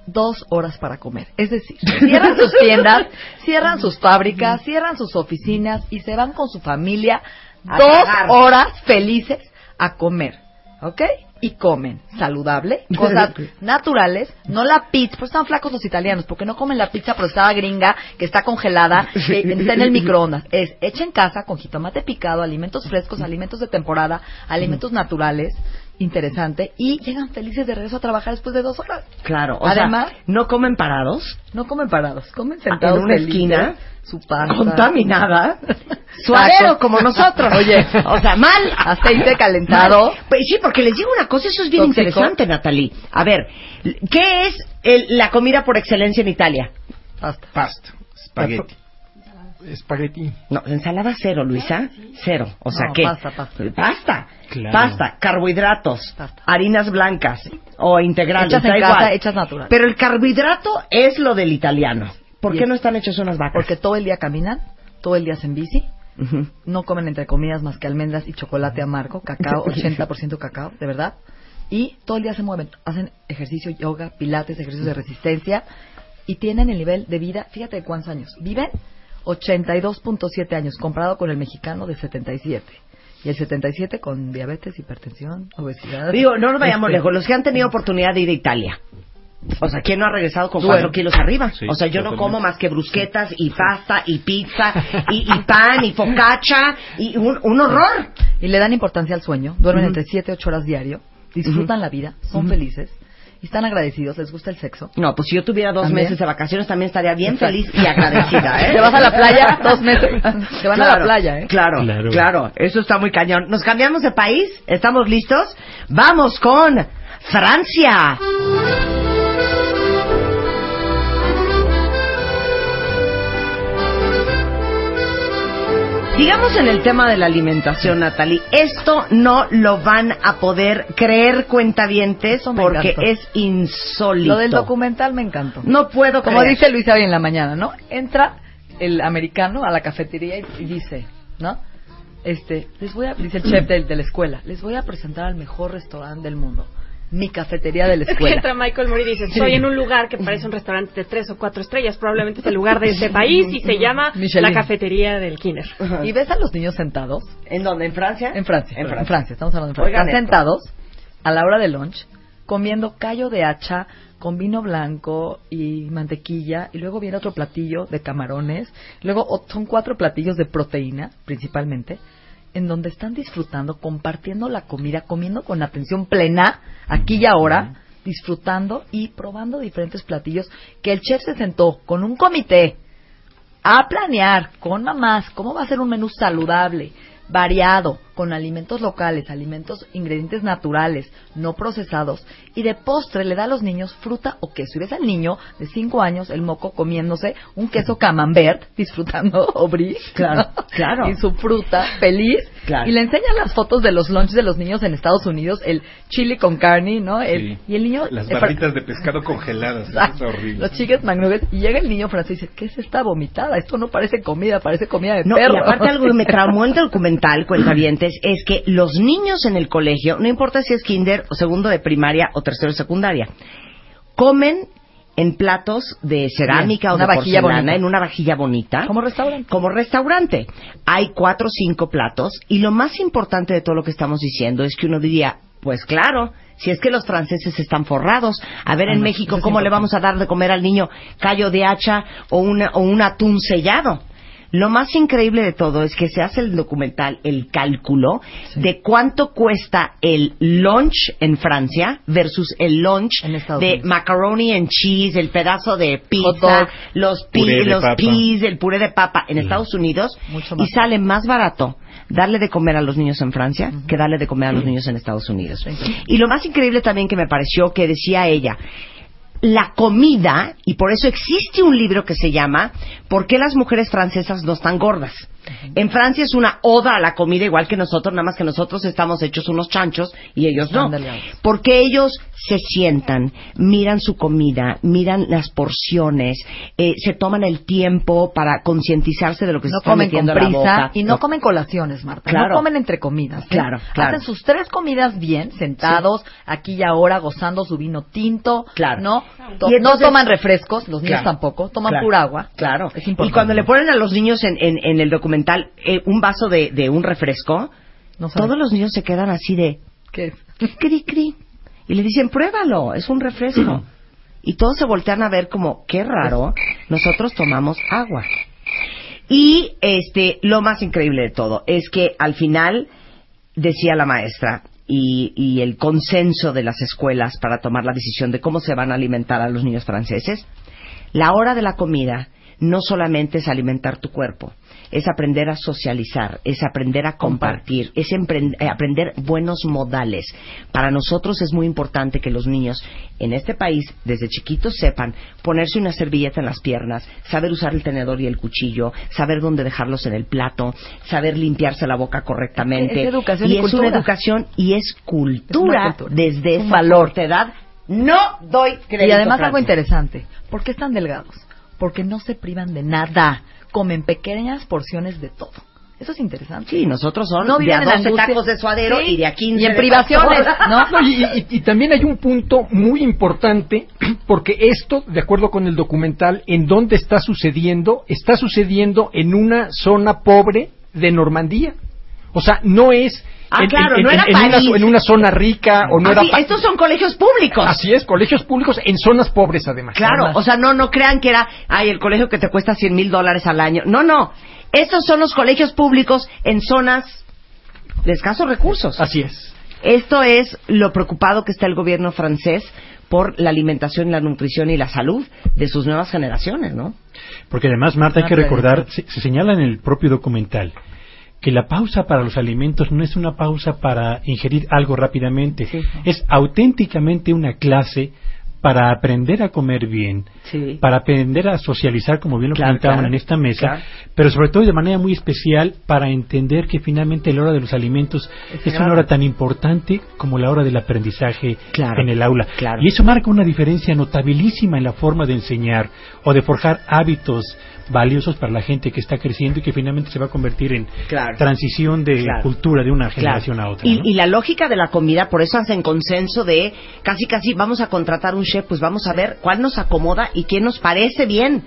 dos horas para comer. Es decir, cierran sus tiendas, cierran sus fábricas, cierran sus oficinas y se van con su familia A dos horas felices a comer. ¿Ok? Y comen saludable, cosas naturales, no la pizza, pues están flacos los italianos, porque no comen la pizza procesada gringa que está congelada, que está en el microondas. Es hecha en casa con jitomate picado, alimentos frescos, alimentos de temporada, alimentos naturales, interesante, y llegan felices de regreso a trabajar después de dos horas. Claro. O Además, sea, no comen parados, no comen parados, comen sentados en una felices, esquina, su pasta. contaminada, suadero como nosotros. Oye, o sea, mal. Aceite calentado. Mal. Pues sí, porque les digo una cosa, eso es bien Tóxico. interesante, Natalie. A ver, ¿qué es el- la comida por excelencia en Italia? Pasta. Pasta, spaghetti. Espagueti. No, ensalada cero, Luisa. Cero. O sea, No, ¿qué? pasta, pasta. Pasta. Claro. Pasta, carbohidratos, Pasta. harinas blancas o integrales, Hechas en da casa, igual. hechas naturales. Pero el carbohidrato es lo del italiano. ¿Por qué es- no están hechos unas vacas? Porque todo el día caminan, todo el día hacen bici, no comen entre comidas más que almendras y chocolate amargo, cacao, 80% cacao, de verdad. Y todo el día se mueven, hacen ejercicio, yoga, pilates, ejercicios de resistencia y tienen el nivel de vida, fíjate de cuántos años, viven 82.7 años comparado con el mexicano de 77. Y el 77 con diabetes, hipertensión, obesidad. Digo, no nos vayamos Este, lejos. Los que han tenido oportunidad de ir a Italia. O sea, ¿quién no ha regresado con Bueno. cuatro kilos arriba? Sí, o sea, yo no como más que brusquetas y pasta y pizza y, y pan y focaccia y un, un horror. Y le dan importancia al sueño, duermen entre 7 y 8 horas diario, disfrutan la vida, son felices, están agradecidos, les gusta el sexo. No, pues si yo tuviera dos ¿También? meses de vacaciones también estaría bien Exacto. feliz y agradecida, ¿eh? Te vas a la playa dos meses, te van a la playa, ¿eh? Claro, claro, Claro. eso está muy cañón. Nos cambiamos de país, ¿estamos listos? Vamos con Francia. Digamos en el tema de la alimentación, Natalie, esto no lo van a poder creer cuentavientes Eso me porque encantó. es insólito. Lo del documental me encantó. No puedo Como creer. dice Luisa hoy en la mañana, ¿no? Entra el americano a la cafetería y, y dice, ¿no? Este, les voy a, dice el chef de, de la escuela, les voy a presentar al mejor restaurante del mundo. Mi cafetería de la escuela. entra Michael Moore y dice, estoy en un lugar que parece un restaurante de tres o cuatro estrellas, probablemente es el lugar de este país y se llama Michelin. la cafetería del Kinder. Y ves a los niños sentados ¿En dónde? ¿En Francia? En Francia, En en Francia. Estamos hablando de Francia. Oigan Están esto. sentados a la hora del lunch comiendo callo de hacha con vino blanco y mantequilla y luego viene otro platillo de camarones, luego son cuatro platillos de proteína principalmente en donde están disfrutando, compartiendo la comida, comiendo con atención plena aquí y ahora, disfrutando y probando diferentes platillos que el chef se sentó con un comité a planear con mamás cómo va a ser un menú saludable, variado, con alimentos locales, alimentos, ingredientes naturales, no procesados, y de postre le da a los niños fruta o queso. Y ves al niño de 5 años, el moco, comiéndose un queso camembert, disfrutando o brie, Claro, claro. y su fruta, feliz, Claro. y le enseñan las fotos de los lunches de los niños en Estados Unidos, el chili con carne, ¿no? El, Sí. Y el niño... Las barritas de pescado congeladas, es horrible. Los chicken McNuggets y llega el niño francés y dice, ¿qué es esta vomitada? Esto no parece comida, parece comida de No, perro. y aparte algo que me traumó en el documental, cuentavientes, es que los niños en el colegio, no importa si es kinder o segundo de primaria o tercero de secundaria, comen en platos de cerámica Bien, o una de vajilla porcelana, bonita. en una vajilla bonita. Como restaurante. Como restaurante. Hay cuatro o cinco platos y lo más importante de todo lo que estamos diciendo es que uno diría, pues claro, si es que los franceses están forrados. A ver en no, México, ¿cómo le vamos a dar de comer al niño callo de hacha o, una, o un atún sellado? Lo más increíble de todo es que se hace el documental, el cálculo de cuánto cuesta el lunch en Francia versus el lunch de Unidos. macaroni and cheese, el pedazo de pizza, dog. los, Puré los peas, el puré de papa en Estados Unidos Mucho y sale más barato darle de comer a los niños en Francia que darle de comer a los niños en Estados Unidos. Sí. Y lo más increíble también que me pareció que decía ella, la comida, y por eso existe un libro que se llama ¿Por qué las mujeres francesas no están gordas? En Francia es una oda a la comida igual que nosotros, nada más que nosotros estamos hechos unos chanchos y ellos no. Porque ellos se sientan, miran su comida, miran las porciones, eh, se toman el tiempo para concientizarse de lo que se no está comen con metiendo a la prisa boca. y no comen colaciones, Marta. Claro. No comen entre comidas. ¿eh? Claro, claro. Hacen sus tres comidas bien, sentados, aquí y ahora, gozando su vino tinto. Claro. ¿No? To- Y entonces- no toman refrescos, los niños Claro. tampoco. Toman pura agua. Claro. Es y cuando le ponen a los niños en, en- en el documental eh, un vaso de, de un refresco, No todos los niños se quedan así de ¿Qué es? cri cri y le dicen pruébalo, es un refresco. y todos se voltean a ver como qué raro, nosotros tomamos agua. Y este lo más increíble de todo es que al final decía la maestra y, y el consenso de las escuelas para tomar la decisión de cómo se van a alimentar a los niños franceses, la hora de la comida no solamente es alimentar tu cuerpo, es aprender a socializar, es aprender a compartir, es eh, aprender buenos modales. Para nosotros es muy importante que los niños en este país, desde chiquitos, sepan ponerse una servilleta en las piernas, saber usar el tenedor y el cuchillo, saber dónde dejarlos en el plato, saber limpiarse la boca correctamente. Es educación y y es cultura. una educación y es cultura, Es una cultura. desde esa valor. edad. No doy crédito. Y además algo interesante. ¿Por qué están delgados? Porque no se privan de nada. Comen pequeñas porciones de todo. Eso es interesante. Sí, nosotros son No de a en la 12 angustia. tacos de suadero Sí, y de a 15 Y en de privaciones. No, y, y- y también hay un punto muy importante, porque esto, de acuerdo con el documental, en dónde está sucediendo, está sucediendo en una zona pobre de Normandía. O sea, no es Ah, en, claro, en- no en- era en una, París. en una zona rica o no Ah, era estos son colegios públicos. Así es, colegios públicos en zonas pobres además. Claro, o sea, no, no crean que era, ay, el colegio que te cuesta 100 mil dólares al año. No, no. Estos son los colegios públicos en zonas de escasos recursos. Así es. Esto es lo preocupado que está el gobierno francés por la alimentación, la nutrición y la salud de sus nuevas generaciones, ¿no? Porque además, Marta, hay que recordar, se, se señala en el propio documental, que la pausa para los alimentos no es una pausa para ingerir algo rápidamente, Sí. es auténticamente una clase para aprender a comer bien, Sí. para aprender a socializar, como bien lo Claro, comentaban claro. en esta mesa, Claro. pero sobre todo de manera muy especial para entender que finalmente la hora de los alimentos es, una hora tan importante como la hora del aprendizaje en el aula. Y eso marca una diferencia notabilísima en la forma de enseñar o de forjar hábitos valiosos para la gente que está creciendo y que finalmente se va a convertir en Claro. transición de Claro. cultura de una Claro. generación a otra. Y, ¿no? y la lógica de la comida, por eso hacen consenso de casi casi vamos a contratar un chef, pues vamos a ver cuál nos acomoda y quién nos parece bien.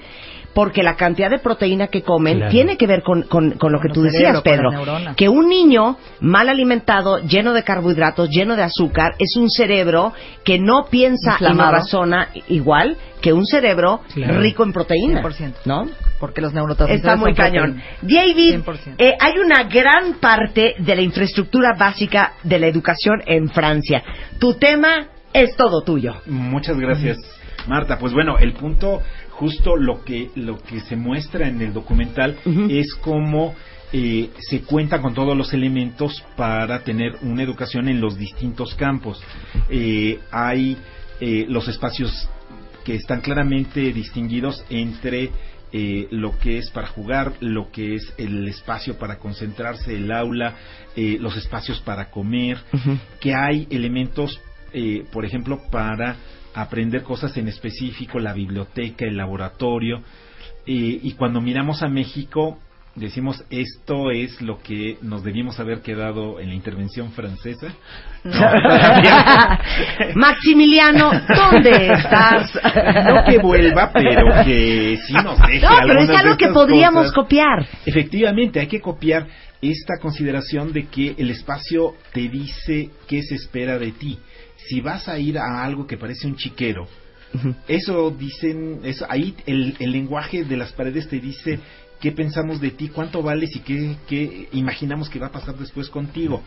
Porque la cantidad de proteína que comen Claro. tiene que ver con, con- con lo que Con tú decías, cerebro, con Pedro. Que un niño mal alimentado, lleno de carbohidratos, lleno de azúcar, es un cerebro que no piensa y no Inflamado. razona igual que un cerebro Claro. rico en proteína. 100%. ¿No? Porque los neurotransmisores Está muy son cañón. David, 100%. eh, hay una gran parte de la infraestructura básica de la educación en Francia. Tu tema es todo tuyo. Muchas gracias, Marta. Pues bueno, el punto, justo lo que, lo que se muestra en el documental es cómo eh, se cuenta con todos los elementos para tener una educación en los distintos campos. Eh, hay eh, los espacios que están claramente distinguidos entre eh, lo que es para jugar, lo que es el espacio para concentrarse, el aula, eh, los espacios para comer, que hay elementos, eh, por ejemplo, para aprender cosas en específico, la biblioteca, el laboratorio, eh, y cuando miramos a México, decimos esto es lo que nos debíamos haber quedado en la intervención francesa. Maximiliano, ¿dónde estás? No que vuelva, pero que sí nos deje No, pero es algo que podríamos cosas. copiar. Efectivamente, hay que copiar esta consideración de que el espacio te dice qué se espera de ti. Si vas a ir a algo que parece un chiquero, eso dicen, eso, ahí el, el lenguaje de las paredes te dice qué pensamos de ti, cuánto vales y qué, qué imaginamos que va a pasar después contigo.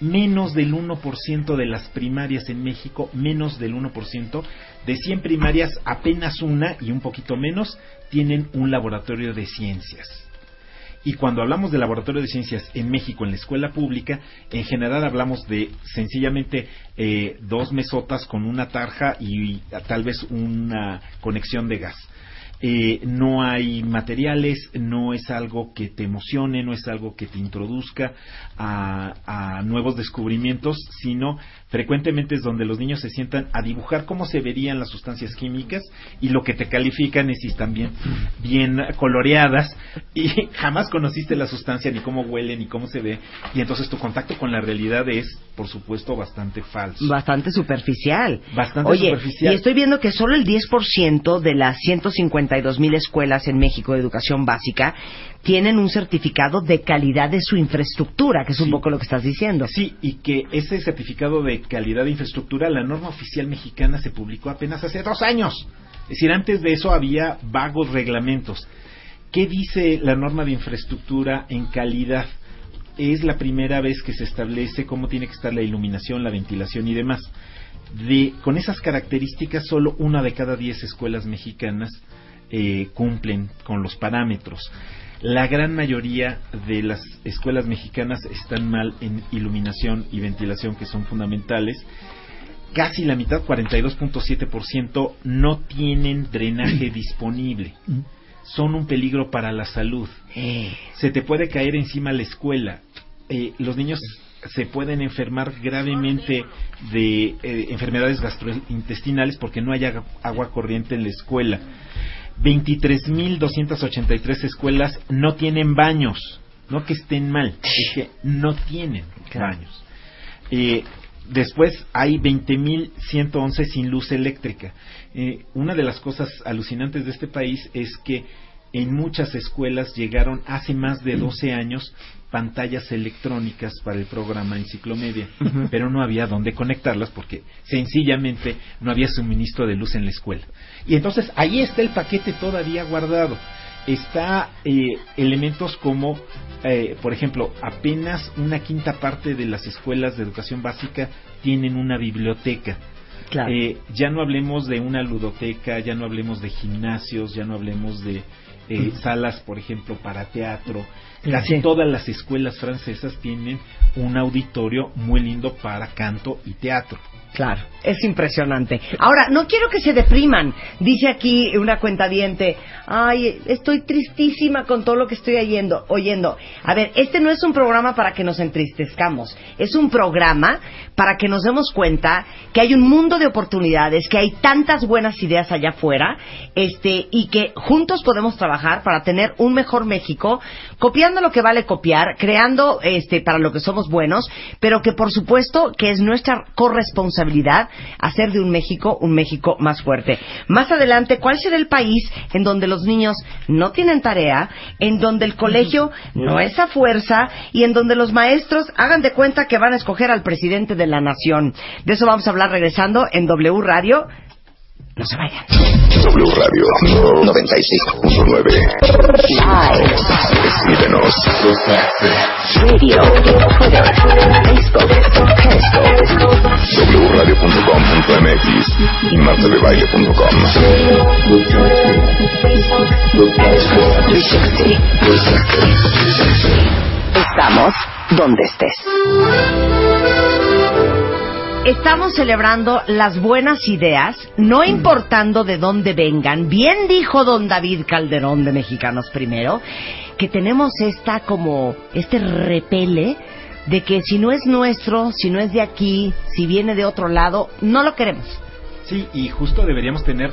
Menos del 1% de las primarias en México, menos del 1%, de 100 primarias apenas una y un poquito menos tienen un laboratorio de ciencias. Y cuando hablamos de laboratorio de ciencias en México, en la escuela pública, en general hablamos de sencillamente eh, dos mesotas con una tarja y, tal vez una conexión de gas. eh, no hay materiales, no es algo que te emocione, no es algo que te introduzca a, a nuevos descubrimientos, sino frecuentemente es donde los niños se sientan a dibujar cómo se verían las sustancias químicas y lo que te califican es si están bien, bien coloreadas y jamás conociste la sustancia ni cómo huele ni cómo se ve y entonces tu contacto con la realidad es por supuesto bastante falso. Bastante superficial. Bastante Oye, superficial. y estoy viendo que solo el 10% de las 152 mil escuelas en México de educación básica tienen un certificado de calidad de su infraestructura, que es un poco lo que estás diciendo. Sí, y que ese certificado de calidad de infraestructura, la norma oficial mexicana se publicó apenas hace dos años. Es decir, antes de eso había vagos reglamentos. ¿Qué dice la norma de infraestructura en calidad? Es la primera vez que se establece cómo tiene que estar la iluminación, la ventilación y demás. De, con esas características, solo una de cada diez escuelas mexicanas eh, cumplen con los parámetros. La gran mayoría de las escuelas mexicanas están mal en iluminación y ventilación, que son fundamentales. Casi la mitad, 42.7%, no tienen drenaje disponible. Son un peligro para la salud. Eh, Se te puede caer encima la escuela. Eh, los niños se pueden enfermar gravemente de eh, enfermedades gastrointestinales porque no hay agua corriente en la escuela. 23.283 escuelas no tienen baños. No que estén mal, es que no tienen Claro. baños. Eh, después hay 20.111 sin luz eléctrica. Eh, una de las cosas alucinantes de este país es que en muchas escuelas llegaron hace más de 12 años pantallas electrónicas para el programa Enciclomedia, pero no había dónde conectarlas porque sencillamente no había suministro de luz en la escuela. Y entonces ahí está el paquete todavía guardado. Está eh, elementos como, eh, por ejemplo, apenas una quinta parte de las escuelas de educación básica tienen una biblioteca. claro. Eh, ya no hablemos de una ludoteca, ya no hablemos de gimnasios, ya no hablemos de eh, salas, por ejemplo, para teatro. Sí. todas las escuelas francesas tienen un auditorio muy lindo para canto y teatro. Claro, es impresionante. Ahora, no quiero que se depriman. Dice aquí una cuenta diente, ay, estoy tristísima con todo lo que estoy oyendo, oyendo. A ver, este no es un programa para que nos entristezcamos, es un programa para que nos demos cuenta que hay un mundo de oportunidades, que hay tantas buenas ideas allá afuera, este, y que juntos podemos trabajar para tener un mejor México, copiando lo que vale copiar, creando este para lo que somos buenos, pero que por supuesto que es nuestra corresponsabilidad hacer de un México un México más fuerte. Más adelante, ¿cuál será el país en donde los niños no tienen tarea, en donde el colegio no es a fuerza y en donde los maestros hagan de cuenta que van a escoger al presidente de la nación? De eso vamos a hablar regresando en W Radio. No se vayan. W Radio 95.9. Escríbenos. Radio, Twitter, Facebook, Periscope, wradio.com.mx y martadebaile.com. Estamos donde estés. Estamos celebrando las buenas ideas, no importando de dónde vengan. Bien dijo don David Calderón de Mexicanos Primero, que tenemos esta como, este repele de que si no es nuestro, si no es de aquí, si viene de otro lado, no lo queremos. Sí, y justo deberíamos tener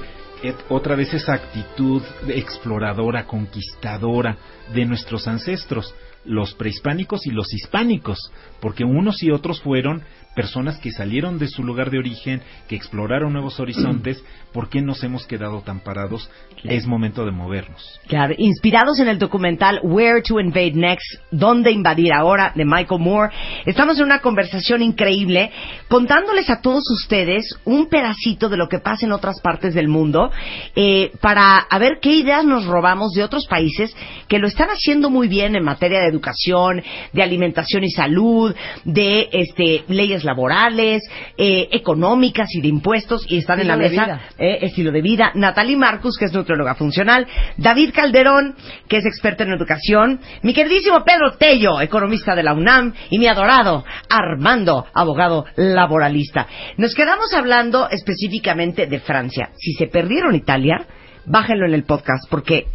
otra vez esa actitud exploradora, conquistadora de nuestros ancestros, los prehispánicos y los hispánicos, porque unos y otros fueron personas que salieron de su lugar de origen, que exploraron nuevos horizontes, ¿por qué nos hemos quedado tan parados? Es momento de movernos. Claro, inspirados en el documental Where to Invade Next, ¿Dónde invadir ahora? de Michael Moore, estamos en una conversación increíble contándoles a todos ustedes un pedacito de lo que pasa en otras partes del mundo eh, para a ver qué ideas nos robamos de otros países que lo están haciendo muy bien en materia de educación, de alimentación y salud, de este, leyes laborales, eh, económicas y de impuestos y están en la mesa vida. eh, estilo de vida, Natalie Marcus, que es nutrióloga funcional, David Calderón, que es experto en educación, mi queridísimo Pedro Tello, economista de la UNAM, y mi adorado Armando, abogado laboralista. Nos quedamos hablando específicamente de Francia. Si se perdieron Italia, bájenlo en el podcast porque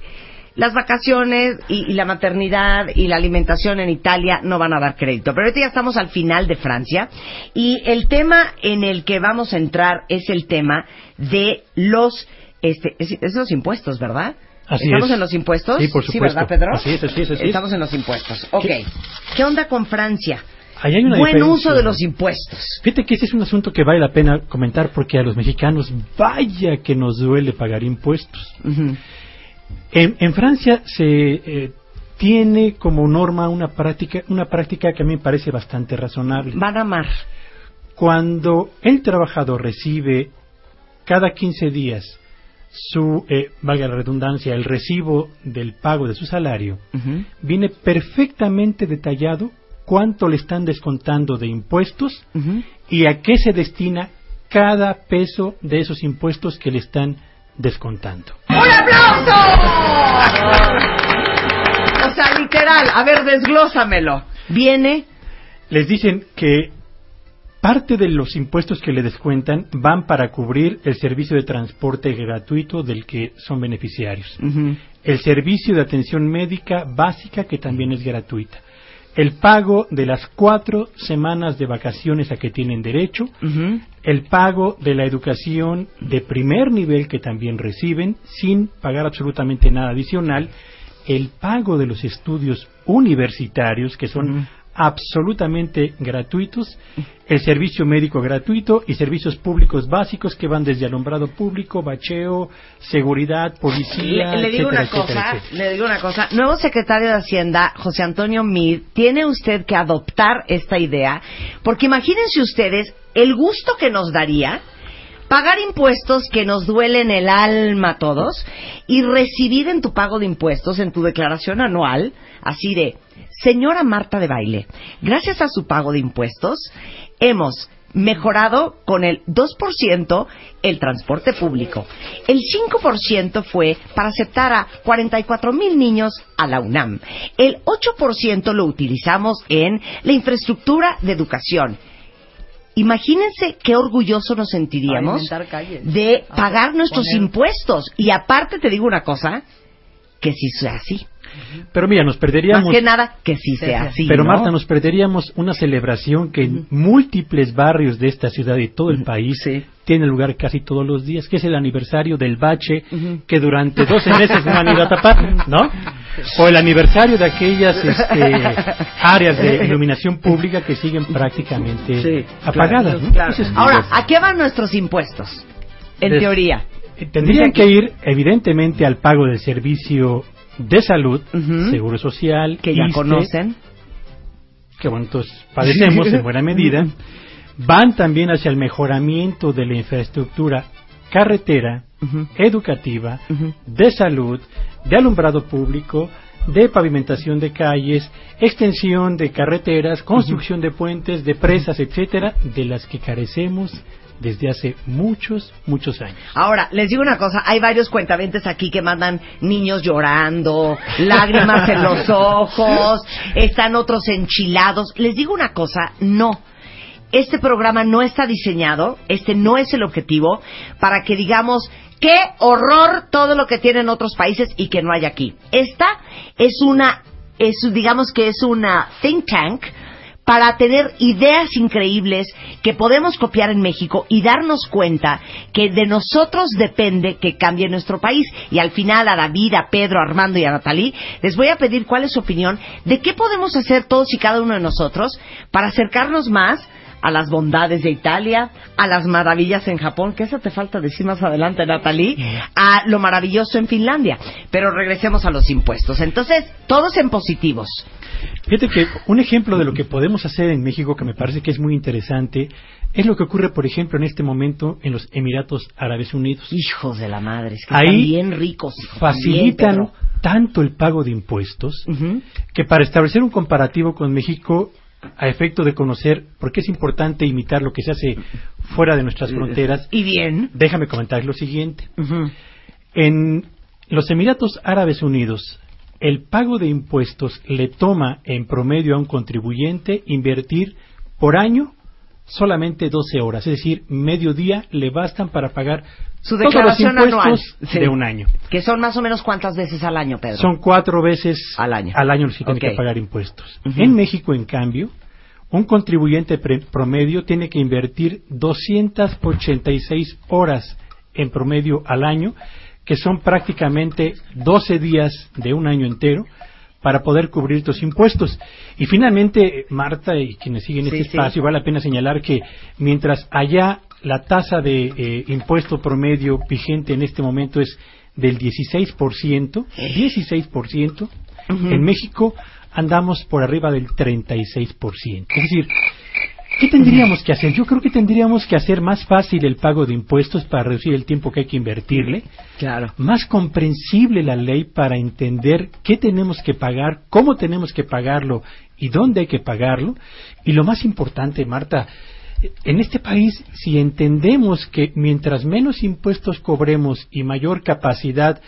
las vacaciones y, y la maternidad y la alimentación en Italia no van a dar crédito. Pero ahorita ya estamos al final de Francia y el tema en el que vamos a entrar es el tema de los, este, es, es los impuestos, ¿verdad? Así ¿Estamos es. en los impuestos? Sí, por Sí, supuesto. ¿verdad, Pedro? Así es, así es, así es. Estamos en los impuestos. Ok. ¿Qué, onda con Francia? Ahí hay una Buen diferencia. uso de los impuestos. Fíjate que ese es un asunto que vale la pena comentar porque a los mexicanos vaya que nos duele pagar impuestos. Ujú. En, en Francia se eh, tiene como norma una práctica, una práctica que a mí me parece bastante razonable. Van a amar. Cuando el trabajador recibe cada 15 días su, eh, valga la redundancia, el recibo del pago de su salario, viene perfectamente detallado cuánto le están descontando de impuestos y a qué se destina cada peso de esos impuestos que le están descontando. ¡Un aplauso! o sea, literal. A ver, desglósamelo. Viene. Les dicen que parte de los impuestos que le descuentan van para cubrir el servicio de transporte gratuito del que son beneficiarios, el servicio de atención médica básica que también es gratuita, el pago de las cuatro semanas de vacaciones a que tienen derecho, el pago de la educación de primer nivel que también reciben sin pagar absolutamente nada adicional, el pago de los estudios universitarios que son. Absolutamente gratuitos, el servicio médico gratuito y servicios públicos básicos que van desde alumbrado público, bacheo, seguridad, policía, Le, le digo etcétera, una cosa, etcétera, etcétera. le digo una cosa. Nuevo secretario de Hacienda, José Antonio Mid, tiene usted que adoptar esta idea, porque imagínense ustedes el gusto que nos daría pagar impuestos que nos duelen el alma a todos y recibir en tu pago de impuestos, en tu declaración anual, así de, señora Marta de Baile, gracias a su pago de impuestos, hemos mejorado con el 2% el transporte público. El 5% fue para aceptar a 44 mil niños a la UNAM. El 8% lo utilizamos en la infraestructura de educación. Imagínense qué orgulloso nos sentiríamos de pagar nuestros impuestos. Y aparte te digo una cosa, que si sea así. Pero mira, nos perderíamos Más que nada, que sí sea sí. así. Pero ¿no? Marta, nos perderíamos una celebración que en múltiples barrios de esta ciudad y todo el país Sí. tiene lugar casi todos los días, que es el aniversario del bache que durante 12 meses no han ido a tapar, ¿no? O el aniversario de aquellas este, áreas de iluminación pública que siguen prácticamente Sí, apagadas, ¿no? Claro. Entonces, Ahora, ¿a qué van nuestros impuestos? En Des- teoría. eh, Tendrían que ir, evidentemente, al pago del servicio de salud, seguro social, Que ya conocen. que bueno, entonces padecemos en buena medida, van también hacia el mejoramiento de la infraestructura carretera, educativa, de salud, de alumbrado público, de pavimentación de calles, extensión de carreteras, construcción de puentes, de presas, etcétera, de las que carecemos desde hace muchos, muchos años. Ahora, les digo una cosa, hay varios cuentaventes aquí que mandan niños llorando, lágrimas en los ojos, están otros enchilados. Les digo una cosa, no. Este programa no está diseñado, este no es el objetivo, para que digamos, qué horror todo lo que tienen otros países y que no hay aquí. Esta es una, es, digamos que es una think tank para tener ideas increíbles que podemos copiar en México y darnos cuenta que de nosotros depende que cambie nuestro país. Y al final a David, a Pedro, a Armando y a Natalí les voy a pedir cuál es su opinión de qué podemos hacer todos y cada uno de nosotros para acercarnos más a las bondades de Italia, a las maravillas en Japón, que eso te falta decir más adelante, Natalí, a lo maravilloso en Finlandia. Pero regresemos a los impuestos. Entonces, todos en positivos. Fíjate que un ejemplo de lo que podemos hacer en México que me parece que es muy interesante es lo que ocurre, por ejemplo, en este momento en los Emiratos Árabes Unidos. Hijos de la madre, es que Ahí están bien ricos. Facilitan Bien, tanto el pago de impuestos que para establecer un comparativo con México a efecto de conocer por qué es importante imitar lo que se hace fuera de nuestras fronteras, Y bien. déjame comentar lo siguiente. En los Emiratos Árabes Unidos, el pago de impuestos le toma en promedio a un contribuyente invertir por año solamente 12 horas, es decir, medio día le bastan para pagar Su todos los declaración impuestos anual. Sí. de un año. Que son más o menos cuántas veces al año, Pedro. Son cuatro veces Al año. al año los que tiene que pagar impuestos. En México, en cambio, un contribuyente promedio tiene que invertir 286 horas en promedio al año, que son prácticamente 12 días de un año entero para poder cubrir tus impuestos. Y finalmente, Marta y quienes siguen Sí, este sí. espacio, vale la pena señalar que mientras allá la tasa de eh, impuesto promedio vigente en este momento es del 16%, 16%, en México andamos por arriba del 36%. Es decir, ¿qué tendríamos que hacer? Yo creo que tendríamos que hacer más fácil el pago de impuestos para reducir el tiempo que hay que invertirle, Claro. más comprensible la ley para entender qué tenemos que pagar, cómo tenemos que pagarlo y dónde hay que pagarlo. Y lo más importante, Marta, en este país, si entendemos que mientras menos impuestos cobremos y mayor capacidad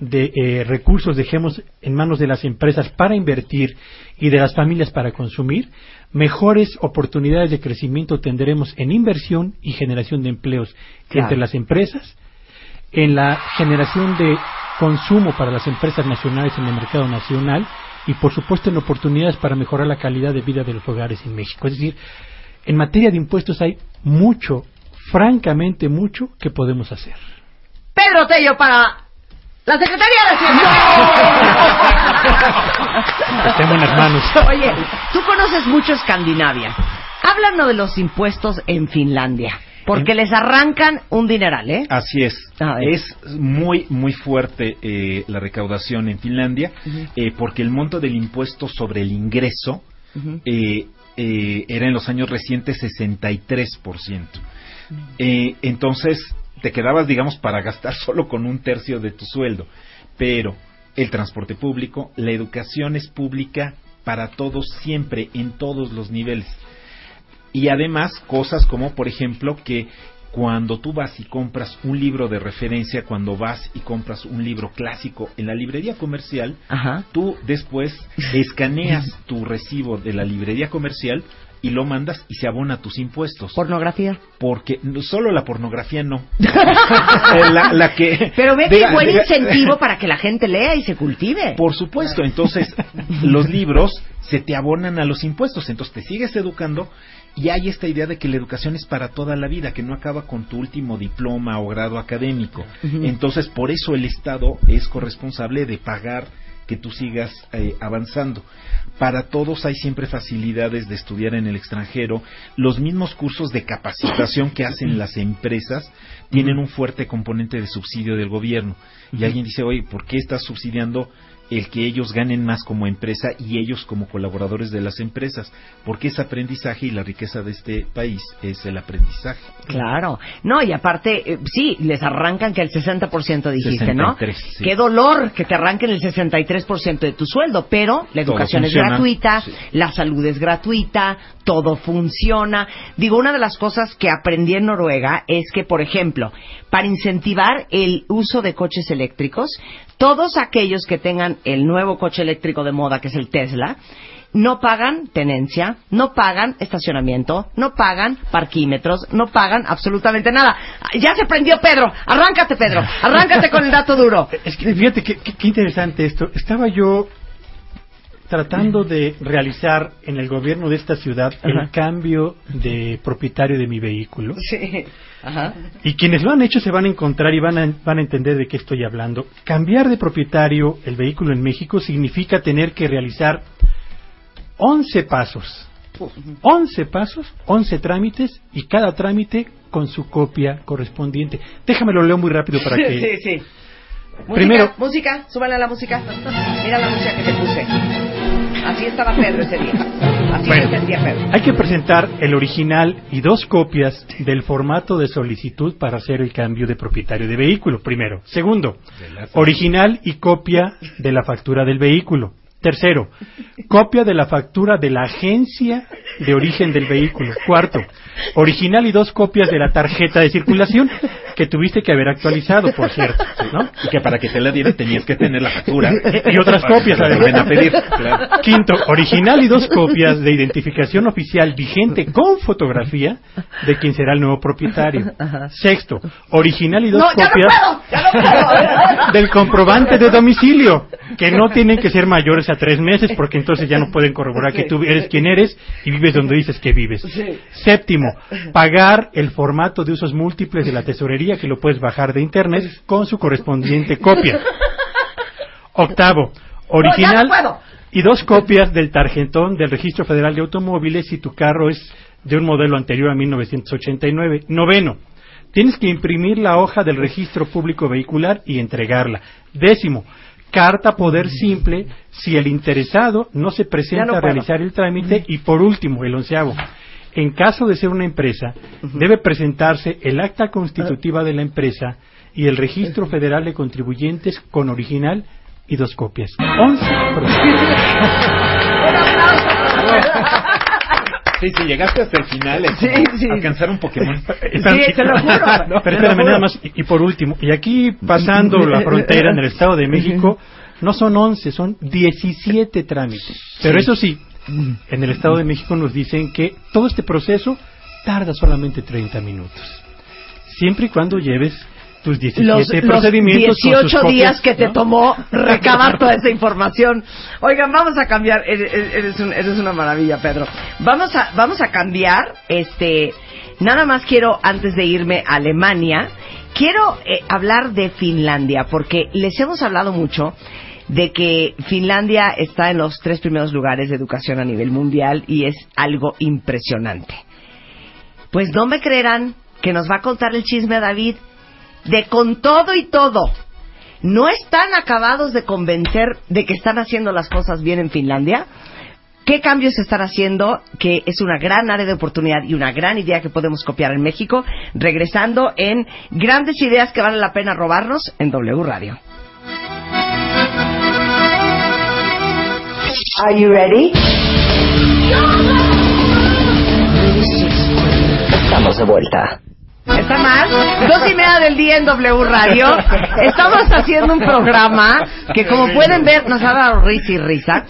de eh, recursos dejemos en manos de las empresas para invertir y de las familias para consumir, mejores oportunidades de crecimiento tendremos en inversión y generación de empleos Claro. entre las empresas, en la generación de consumo para las empresas nacionales en el mercado nacional y por supuesto en oportunidades para mejorar la calidad de vida de los hogares en México. Es decir, en materia de impuestos hay mucho, francamente mucho que podemos hacer. Pedro Tello para la Secretaría de Hacienda. Está en buenas manos. Oye, tú conoces mucho Escandinavia. Háblanos de los impuestos en Finlandia. Porque les arrancan un dineral, ¿eh? Así es. Es muy, muy fuerte eh, la recaudación en Finlandia, eh, porque el monto del impuesto sobre el ingreso eh, eh, era en los años recientes 63%. Eh, entonces, te quedabas, digamos, para gastar solo con un tercio de tu sueldo. Pero el transporte público, la educación es pública para todos siempre, en todos los niveles. Y además, cosas como, por ejemplo, que cuando tú vas y compras un libro de referencia, cuando vas y compras un libro clásico en la librería comercial, Ajá. tú después escaneas tu recibo de la librería comercial y lo mandas y se abona tus impuestos. Pornografía. Porque solo la pornografía no. Eh, la, la que Pero ve qué buen incentivo para que la gente lea y se cultive. Por supuesto, entonces los libros se te abonan a los impuestos, entonces te sigues educando y hay esta idea de que la educación es para toda la vida, que no acaba con tu último diploma o grado académico. Entonces, por eso el Estado es corresponsable de pagar que tú sigas eh, avanzando. Para todos hay siempre facilidades de estudiar en el extranjero. Los mismos cursos de capacitación que hacen las empresas tienen un fuerte componente de subsidio del gobierno. Y alguien dice, oye, ¿por qué estás subsidiando el que ellos ganen más como empresa y ellos como colaboradores de las empresas? Porque es aprendizaje y la riqueza de este país es el aprendizaje. Claro. No, y aparte, eh, sí, les arrancan que el 60% dijiste, ¿no? 63, sí. Qué dolor que te arranquen el 63% de tu sueldo, pero la educación es gratuita, Sí. la salud es gratuita, todo funciona. Digo, una de las cosas que aprendí en Noruega es que, por ejemplo, para incentivar el uso de coches eléctricos, todos aquellos que tengan el nuevo coche eléctrico de moda, que es el Tesla, no pagan tenencia, no pagan estacionamiento, no pagan parquímetros, no pagan absolutamente nada. Ya se prendió Pedro. Arráncate, Pedro. Arráncate con el dato duro. Es que fíjate qué, interesante esto. Estaba yo tratando de realizar en el gobierno de esta ciudad Ajá. el cambio de propietario de mi vehículo. Sí. Ajá. Y quienes lo han hecho se van a encontrar y van a, van a entender de qué estoy hablando. Cambiar de propietario el vehículo en México significa tener que realizar 11 pasos. 11 pasos, 11 trámites y cada trámite con su copia correspondiente. Déjame lo leo muy rápido para que... Sí, sí. Música, Primero- música, súbale a la música. Mira la música que te puse. Así estaba Pedro ese día. Así Bueno. se sentía Pedro. Hay que presentar el original y dos copias del formato de solicitud para hacer el cambio de propietario de vehículo, primero. Segundo, original y copia de la factura del vehículo. Tercero, copia de la factura de la agencia de origen del vehículo. Cuarto, original y dos copias de la tarjeta de circulación que tuviste que haber actualizado, por cierto, ¿no? Y que para que te la dieran tenías que tener la factura. Y otras copias, te además. a pedir. Claro. Quinto, original y dos copias de identificación oficial vigente con fotografía de quien será el nuevo propietario. Sexto, original y dos No, ya no copias puedo, ya no puedo. del comprobante de domicilio, que no tienen que ser mayores a tres meses porque entonces ya no pueden corroborar que tú eres quien eres y vives donde dices que vives. Séptimo, pagar el formato de usos múltiples de la tesorería que lo puedes bajar de internet con su correspondiente copia. Octavo, original No, no y dos copias del tarjetón del Registro Federal de Automóviles si tu carro es de un modelo anterior a 1989. Noveno, tienes que imprimir la hoja del registro público vehicular y entregarla. Décimo, carta poder simple si el interesado no se presenta no a realizar el trámite. Y por último, el onceavo, en caso de ser una empresa, debe presentarse el acta constitutiva de la empresa y el registro federal de contribuyentes con original y dos copias. Once Sí, sí, llegaste hasta el final. Es Sí, como sí. Alcanzar un Pokémon. Sí, te lo juro. No, pero espérame nada más. Y, y por último, y aquí pasando la frontera en el Estado de México, no son 11, son 17 trámites. Pero eso sí, en el Estado de México nos dicen que todo este proceso tarda solamente 30 minutos. Siempre y cuando lleves tus 17 los, los procedimientos con sus 18 días copias, que te ¿no? tomó recabar toda esa información. Oigan, vamos a cambiar. Eres, eres un- eres una maravilla, Pedro. Vamos a, vamos a cambiar. Este, nada más quiero, antes de irme a Alemania, quiero eh, hablar de Finlandia, porque les hemos hablado mucho de que Finlandia está en los tres primeros lugares de educación a nivel mundial y es algo impresionante. Pues no me creerán que nos va a contar el chisme a David de con todo y todo. ¿No están acabados de convencer de que están haciendo las cosas bien en Finlandia? ¿Qué cambios están haciendo? Que es una gran área de oportunidad y una gran idea que podemos copiar en México. Regresando en grandes ideas que vale la pena robarnos en W Radio. Are you ready? Estamos de vuelta. ¿Está mal? Dos y media del día en W Radio. Estamos haciendo un programa que, como pueden ver, nos ha dado risa y risa.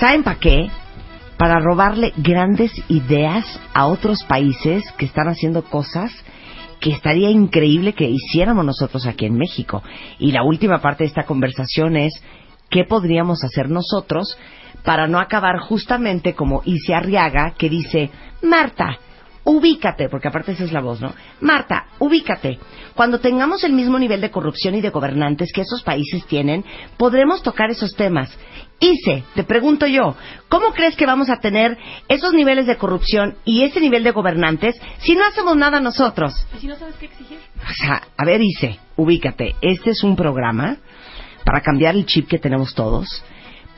¿Saben para qué? Para robarle grandes ideas a otros países que están haciendo cosas que estaría increíble que hiciéramos nosotros aquí en México. Y la última parte de esta conversación es qué podríamos hacer nosotros para no acabar justamente como Isi Arriaga, que dice, Marta, ubícate, porque aparte esa es la voz, ¿no? Marta, ubícate. Cuando tengamos el mismo nivel de corrupción y de gobernantes que esos países tienen, podremos tocar esos temas. Ise, te pregunto yo, ¿cómo crees que vamos a tener esos niveles de corrupción y ese nivel de gobernantes si no hacemos nada nosotros? ¿Y si no sabes qué exigir? O sea, a ver, Ise, ubícate. Este es un programa para cambiar el chip que tenemos todos,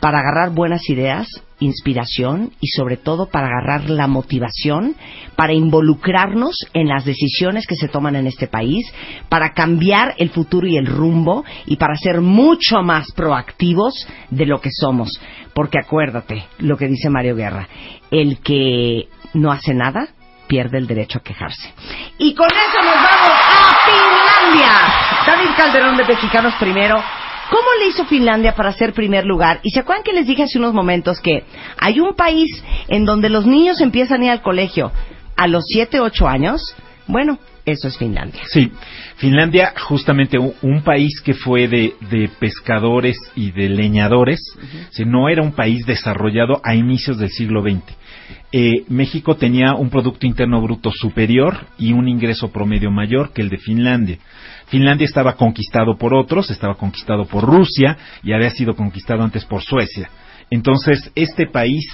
para agarrar buenas ideas, inspiración y sobre todo para agarrar la motivación, para involucrarnos en las decisiones que se toman en este país, para cambiar el futuro y el rumbo y para ser mucho más proactivos de lo que somos. Porque acuérdate lo que dice Mario Guerra, el que no hace nada pierde el derecho a quejarse. Y con eso nos vamos a Finlandia. David Calderón de Mexicanos Primero. ¿Cómo le hizo Finlandia para ser primer lugar? Y se acuerdan que les dije hace unos momentos que hay un país en donde los niños empiezan a ir al colegio a los 7, 8 años. Bueno, eso es Finlandia. Sí, Finlandia, justamente un, un país que fue de, de pescadores y de leñadores, si no era un país desarrollado a inicios del siglo XX. Eh, México tenía un Producto Interno Bruto superior y un ingreso promedio mayor que el de Finlandia. Finlandia estaba conquistado por otros, estaba conquistado por Rusia y había sido conquistado antes por Suecia. Entonces, este país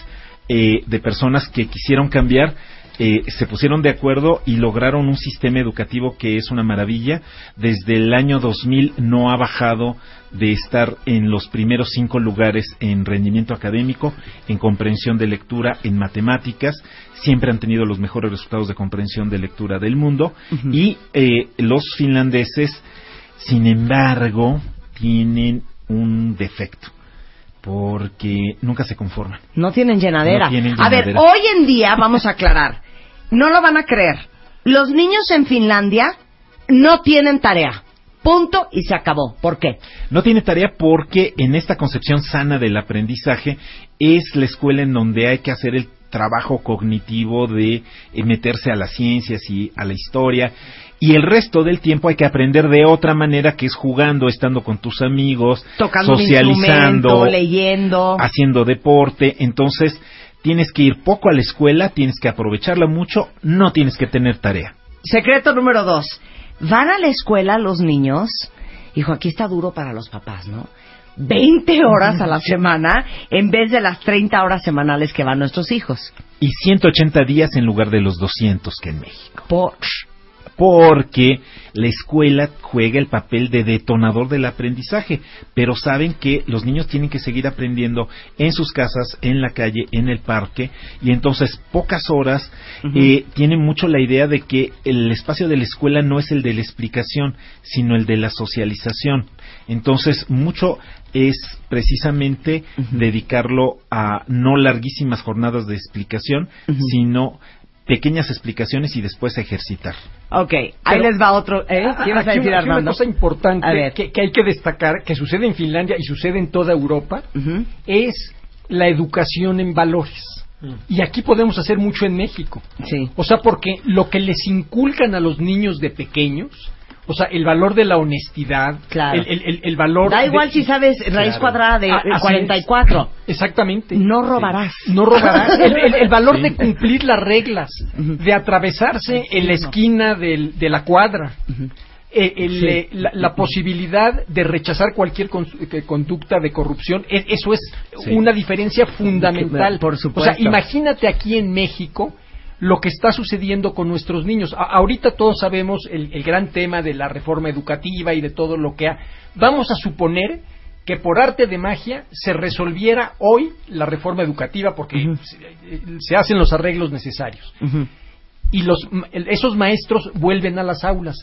eh, de personas que quisieron cambiar eh, se pusieron de acuerdo y lograron un sistema educativo que es una maravilla. Desde el año 2000 no ha bajado de estar en los primeros cinco lugares en rendimiento académico, en comprensión de lectura, en matemáticas. Siempre han tenido los mejores resultados de comprensión de lectura del mundo. Y eh, los finlandeses, sin embargo, tienen un defecto Porque nunca se conforman. No tienen llenadera. No tienen A ver, hoy en día, vamos a aclarar, no lo van a creer. Los niños en Finlandia no tienen tarea. Punto y se acabó. ¿Por qué? No tiene tarea porque en esta concepción sana del aprendizaje es la escuela en donde hay que hacer el trabajo cognitivo de eh, meterse a las ciencias y a la historia y el resto del tiempo hay que aprender de otra manera que es jugando, estando con tus amigos, Tocando socializando, leyendo. haciendo deporte, entonces tienes que ir poco a la escuela, tienes que aprovecharla mucho, no tienes que tener tarea. Secreto número dos. Van a la escuela los niños. Hijo, aquí está duro para los papás, ¿no? 20 horas a la semana en vez de las 30 horas semanales que van nuestros hijos. Y 180 días en lugar de los 200 que en México. Por... porque la escuela juega el papel de detonador del aprendizaje, pero saben que los niños tienen que seguir aprendiendo en sus casas, en la calle, en el parque, y entonces pocas horas eh, tienen mucho la idea de que el espacio de la escuela no es el de la explicación, sino el de la socialización. Entonces, mucho es precisamente dedicarlo a no larguísimas jornadas de explicación, sino pequeñas explicaciones y después ejercitar. Ok, ahí Pero- les va otro. ¿eh? ¿Qué ibas a decir, una- una cosa importante A ver. que, que hay que destacar, que sucede en Finlandia y sucede en toda Europa, es la educación en valores. Y aquí podemos hacer mucho en México. Sí. O sea, porque lo que les inculcan a los niños de pequeños, o sea, el valor de la honestidad, Claro. el, el- el- el valor... Da de- igual si sabes raíz Claro. cuadrada de Ah, así 44. es. Exactamente. No robarás. No robarás. El, el- el valor de cumplir las reglas, de atravesarse en la esquina del- de la cuadra. Eh, el, eh, la, la posibilidad de rechazar cualquier con- eh, conducta de corrupción, e- eso es Sí. una diferencia fundamental. Por O supuesto. sea, imagínate aquí en México lo que está sucediendo con nuestros niños. A- ahorita todos sabemos el, el gran tema de la reforma educativa y de todo lo que ha. Vamos a suponer que por arte de magia se resolviera hoy la reforma educativa porque se, eh, se hacen los arreglos necesarios y los, esos maestros vuelven a las aulas.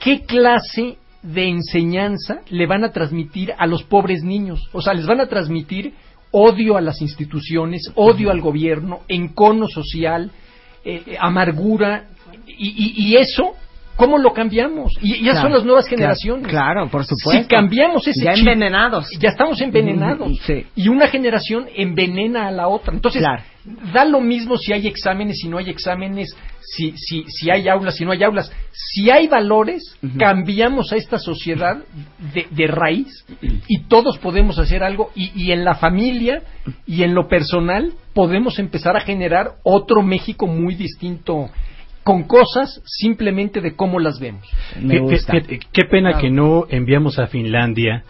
¿Qué clase de enseñanza le van a transmitir a los pobres niños? O sea, les van a transmitir odio a las instituciones, odio al gobierno, encono social, eh, eh, amargura, y, y- y eso, ¿cómo lo cambiamos? Y ya Claro, son las nuevas generaciones. Claro, por supuesto. Si cambiamos ese Ya chip, envenenados. ya estamos envenenados. Sí. Y una generación envenena a la otra. Entonces, Claro. da lo mismo si hay exámenes, si no hay exámenes, si, si, si hay aulas, si no hay aulas. Si hay valores, cambiamos a esta sociedad de, de raíz y todos podemos hacer algo. Y, y en la familia y en lo personal podemos empezar a generar otro México muy distinto con cosas simplemente de cómo las vemos. Me Qué- gusta. qué- qué- qué pena que no enviamos a Finlandia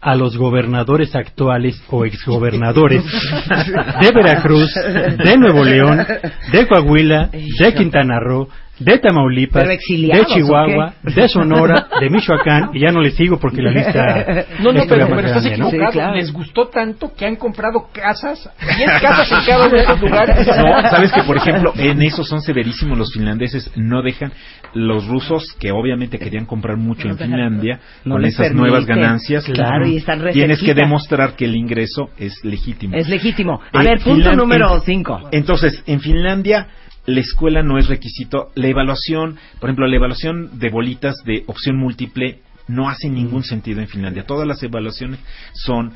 a los gobernadores actuales o exgobernadores de Veracruz, de Nuevo León, de Coahuila, de Quintana Roo, de Tamaulipas, de Chihuahua, de Sonora, de Michoacán, y ya no les sigo porque la lista No, no, pero, pero estás grande, ¿no? equivocado. Sí, claro. Les gustó tanto que han comprado casas, 10 casas en cada uno de esos lugares. No, sabes que por ejemplo en eso son severísimos los finlandeses, no dejan los rusos que obviamente querían comprar mucho en Finlandia No con esas permite. nuevas ganancias. Claro, y están Tienes que demostrar que el ingreso es legítimo. Es legítimo. A Eh, ver, punto número en- 5. Entonces, en Finlandia la escuela no es requisito. La evaluación, por ejemplo, la evaluación de bolitas de opción múltiple no hace ningún sentido en Finlandia. Todas las evaluaciones son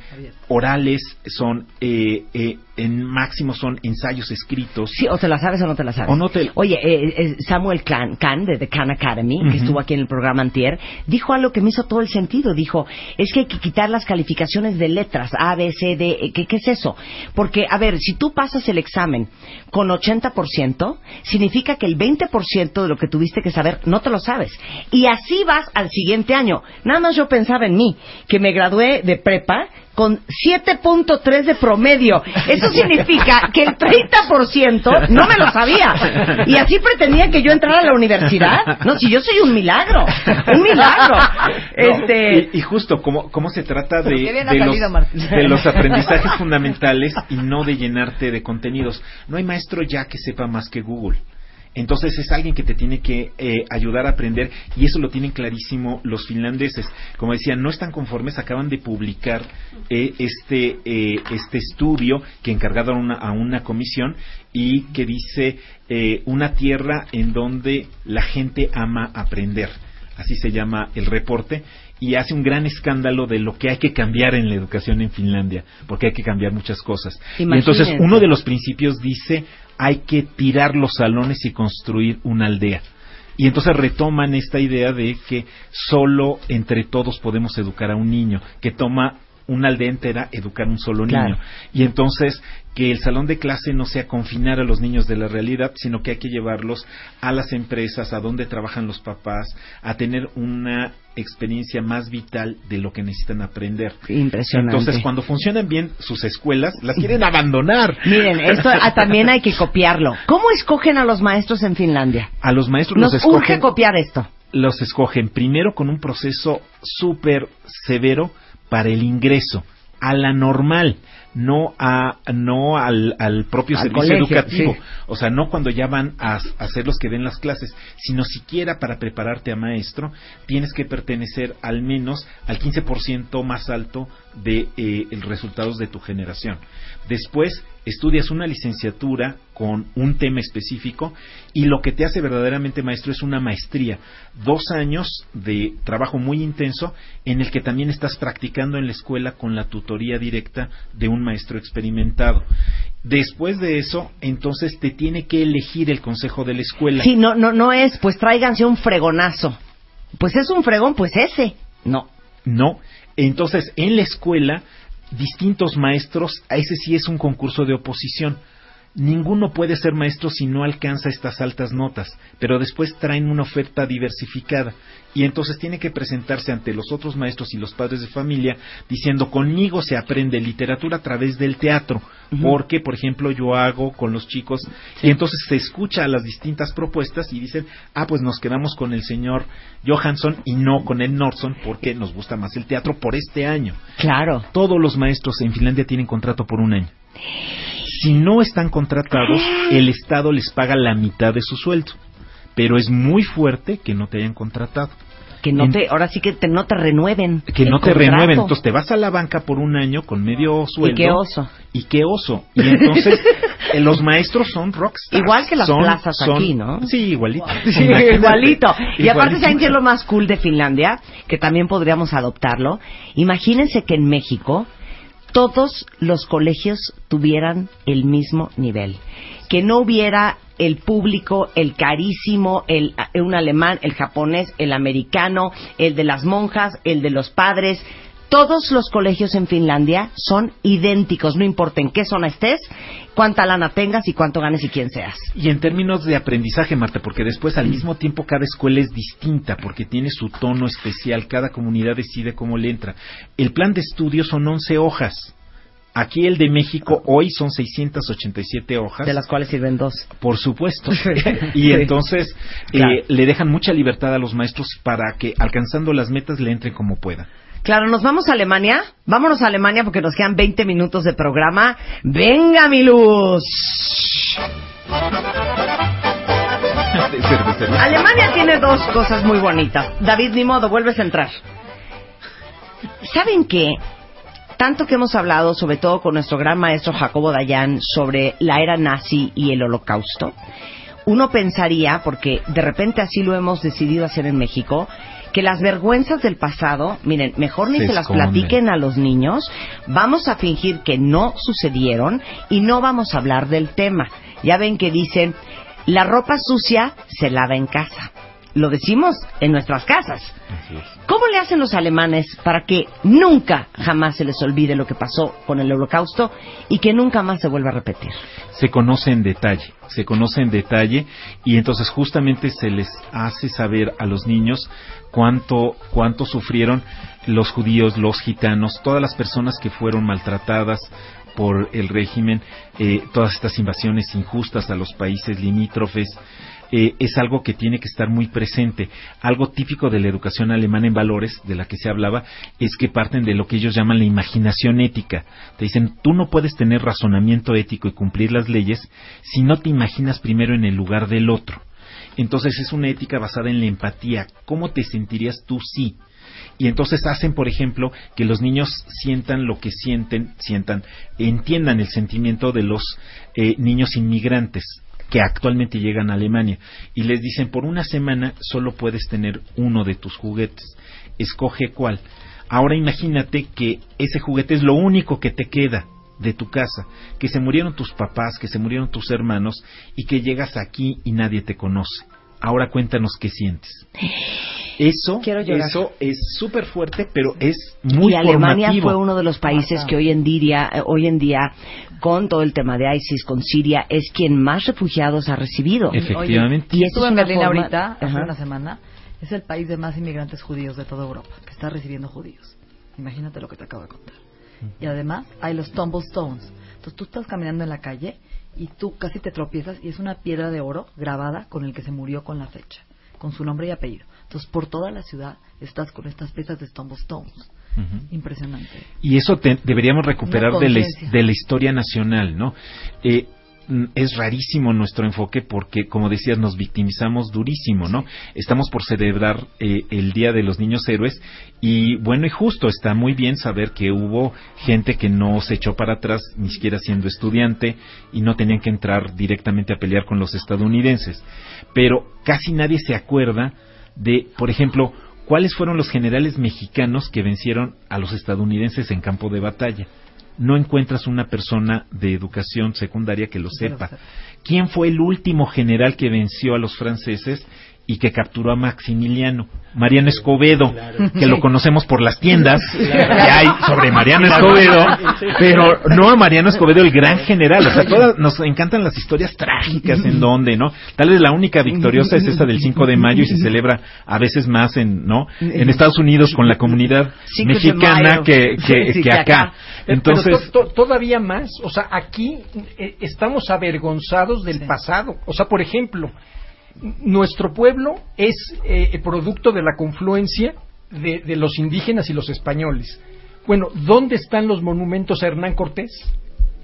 orales, son eh, eh, en máximo son ensayos escritos. Sí, o te la sabes o no te la sabes. O no te- Oye, eh, eh, Samuel Kahn, Kahn, de The Khan Academy, que estuvo aquí en el programa Antier, dijo algo que me hizo todo el sentido. Dijo, es que hay que quitar las calificaciones de letras, A, B, C, D. eh, ¿Qué, qué es eso? Porque, a ver, si tú pasas el examen con 80%, significa que el 20% de lo que tuviste que saber no te lo sabes. Y así vas al siguiente año. Nada más yo pensaba en mí, que me gradué de prepa con 7.3 de promedio. Eso significa que el 30% no me lo sabía. Y así pretendía que yo entrara a la universidad. No, si yo soy un milagro. Un milagro. No, Este, y, y justo como, como se trata salido, de los aprendizajes fundamentales y no de llenarte de contenidos. No hay maestro ya que sepa más que Google. Entonces es alguien que te tiene que eh, ayudar a aprender y eso lo tienen clarísimo los finlandeses. Como decía, no están conformes, acaban de publicar eh, este, eh, este estudio que encargaron a una, a una comisión y que dice eh, una tierra en donde la gente ama aprender. Así se llama el reporte y hace un gran escándalo de lo que hay que cambiar en la educación en Finlandia, porque hay que cambiar muchas cosas. Y entonces uno de los principios dice hay que tirar los salones y construir una aldea. Y entonces retoman esta idea de que solo entre todos podemos educar a un niño, que toma una aldea entera educar un solo niño. Y entonces que el salón de clase no sea confinar a los niños de la realidad, sino que hay que llevarlos a las empresas, a donde trabajan los papás, a tener una experiencia más vital de lo que necesitan aprender. Impresionante. Entonces, cuando funcionan bien sus escuelas, las quieren abandonar. Miren, esto ah, también hay que copiarlo. ¿Cómo escogen a los maestros en Finlandia? A los maestros Nos los escogen. urge copiar esto. Los escogen primero con un proceso súper severo para el ingreso a la normal, no a no al, al propio Al servicio colegio, educativo, sí. o sea, no cuando ya van a, a ser los que den las clases, sino siquiera para prepararte a maestro, tienes que pertenecer al menos al 15% más alto de eh, el resultados de tu generación. Después estudias una licenciatura con un tema específico y lo que te hace verdaderamente maestro es una maestría, dos años de trabajo muy intenso en el que también estás practicando en la escuela con la tutoría directa de un maestro experimentado. Después de eso, entonces te tiene que elegir el consejo de la escuela. Sí, no, no, no es, pues tráiganse un fregonazo. Pues es un fregón, pues ese. No. No. Entonces, en la escuela, distintos maestros, a ese sí es un concurso de oposición. Ninguno puede ser maestro si no alcanza estas altas notas, pero después traen una oferta diversificada y entonces tiene que presentarse ante los otros maestros y los padres de familia diciendo conmigo se aprende literatura a través del teatro, porque por ejemplo yo hago con los chicos y entonces se escucha las distintas propuestas y dicen, ah pues nos quedamos con el señor Johansson y no con el Nordson porque nos gusta más el teatro por este año. Claro. Todos los maestros en Finlandia tienen contrato por un año. Si no están contratados, el Estado les paga la mitad de su sueldo. Pero es muy fuerte que no te hayan contratado. Que no te, ahora sí que te- no te renueven. Que no te contrato. renueven. Entonces te vas a la banca por un año con medio sueldo. Y qué oso. Y qué oso. Y entonces eh, los maestros son rockstars. Igual que las Son- plazas son- aquí, ¿no? Sí, igualito. Sí, igualito. Y aparte. ¿saben qué es lo más cool de Finlandia? Que también podríamos adoptarlo. Imagínense que en México todos los colegios tuvieran el mismo nivel. Que no hubiera el público, el carísimo, el, un alemán, el japonés, el americano, el de las monjas, el de los padres. Todos los colegios en Finlandia son idénticos, no importa en qué zona estés, cuánta lana tengas y cuánto ganes y quién seas. Y en términos de aprendizaje, Marta, porque después al mismo tiempo cada escuela es distinta, porque tiene su tono especial, cada comunidad decide cómo le entra. El plan de estudio son 11 hojas. Aquí el de México hoy son 687 hojas. De las cuales sirven dos. Por supuesto. y entonces eh, le dejan mucha libertad a los maestros para que alcanzando las metas le entren como puedan. Claro, ¿nos vamos a Alemania? Vámonos a Alemania porque nos quedan 20 minutos de programa. ¡Venga, mi luz! Alemania tiene dos cosas muy bonitas. David, ni modo, vuelves a entrar. ¿Saben qué? Tanto que hemos hablado, sobre todo con nuestro gran maestro Jacobo Dayan, sobre la era nazi y el holocausto, uno pensaría, porque de repente así lo hemos decidido hacer en México, que las vergüenzas del pasado, miren, mejor ni Se se, las platiquen a los niños, vamos a fingir que no sucedieron y no vamos a hablar del tema. Ya ven que dicen, la ropa sucia se lava en casa. Lo decimos en nuestras casas. ¿Cómo le hacen los alemanes para que nunca jamás se les olvide lo que pasó con el holocausto y que nunca más se vuelva a repetir? se conoce en detalle, se conoce en detalle y entonces justamente se les hace saber a los niños cuánto cuánto sufrieron los judíos, los gitanos, todas las personas que fueron maltratadas por el régimen, eh, todas estas invasiones injustas a los países limítrofes. Eh, es algo que tiene que estar muy presente. Algo típico de la educación alemana en valores, de la que se hablaba, es que parten de lo que ellos llaman la imaginación ética. Te dicen, tú no puedes tener razonamiento ético y cumplir las leyes si no te imaginas primero en el lugar del otro. Entonces es una ética basada en la empatía. ¿Cómo te sentirías tú si? y entonces hacen, por ejemplo, que los niños sientan lo que sienten, sientan, entiendan el sentimiento de los eh, niños inmigrantes que actualmente llegan a Alemania y les dicen por una semana solo puedes tener uno de tus juguetes, escoge cuál. Ahora imagínate que ese juguete es lo único que te queda de tu casa, que se murieron tus papás, que se murieron tus hermanos y que llegas aquí y nadie te conoce. Ahora cuéntanos qué sientes. Eso, eso es súper fuerte, pero es muy Y Alemania fue uno de los países que hoy en día, eh, hoy en día, con todo el tema de ISIS, con Siria, es quien más refugiados ha recibido. Efectivamente. y estuve en Berlín ahorita, hace una semana. Es el país de más inmigrantes judíos de toda Europa, que está recibiendo judíos. Imagínate lo que te acabo de contar. Y además hay los tumblestones. Entonces tú estás caminando en la calle y tú casi te tropiezas y es una piedra de oro grabada con el que se murió con la fecha, con su nombre y apellido. Entonces, por toda la ciudad estás con estas piezas de Stones. Impresionante. Y eso deberíamos recuperar de la, de la, historia nacional, ¿no? Eh, mm, es rarísimo nuestro enfoque porque, como decías, nos victimizamos durísimo, ¿no? Estamos por celebrar eh, el Día de los Niños Héroes y, bueno y justo, está muy bien saber que hubo gente que no se echó para atrás, ni siquiera siendo estudiante, y no tenían que entrar directamente a pelear con los estadounidenses. Pero casi nadie se acuerda de, por ejemplo, cuáles fueron los generales mexicanos que vencieron a los estadounidenses en campo de batalla. No encuentras una persona de educación secundaria que lo sepa. ¿Quién fue el último general que venció a los franceses y que capturó a Maximiliano. Mariano Escobedo, que lo conocemos por las tiendas que hay sobre Mariano Escobedo, pero no a Mariano Escobedo, el gran general. O sea, todas nos encantan las historias trágicas en donde, ¿no? Tal vez la única victoriosa es esa del 5 de mayo y se celebra a veces más en, ¿no? En Estados Unidos con la comunidad mexicana que, que, acá. Entonces, todavía más, o sea, aquí eh, estamos avergonzados del pasado. O sea, por ejemplo, nuestro pueblo es eh, producto de la confluencia de, los indígenas y los españoles. Bueno, ¿dónde están los monumentos a Hernán Cortés?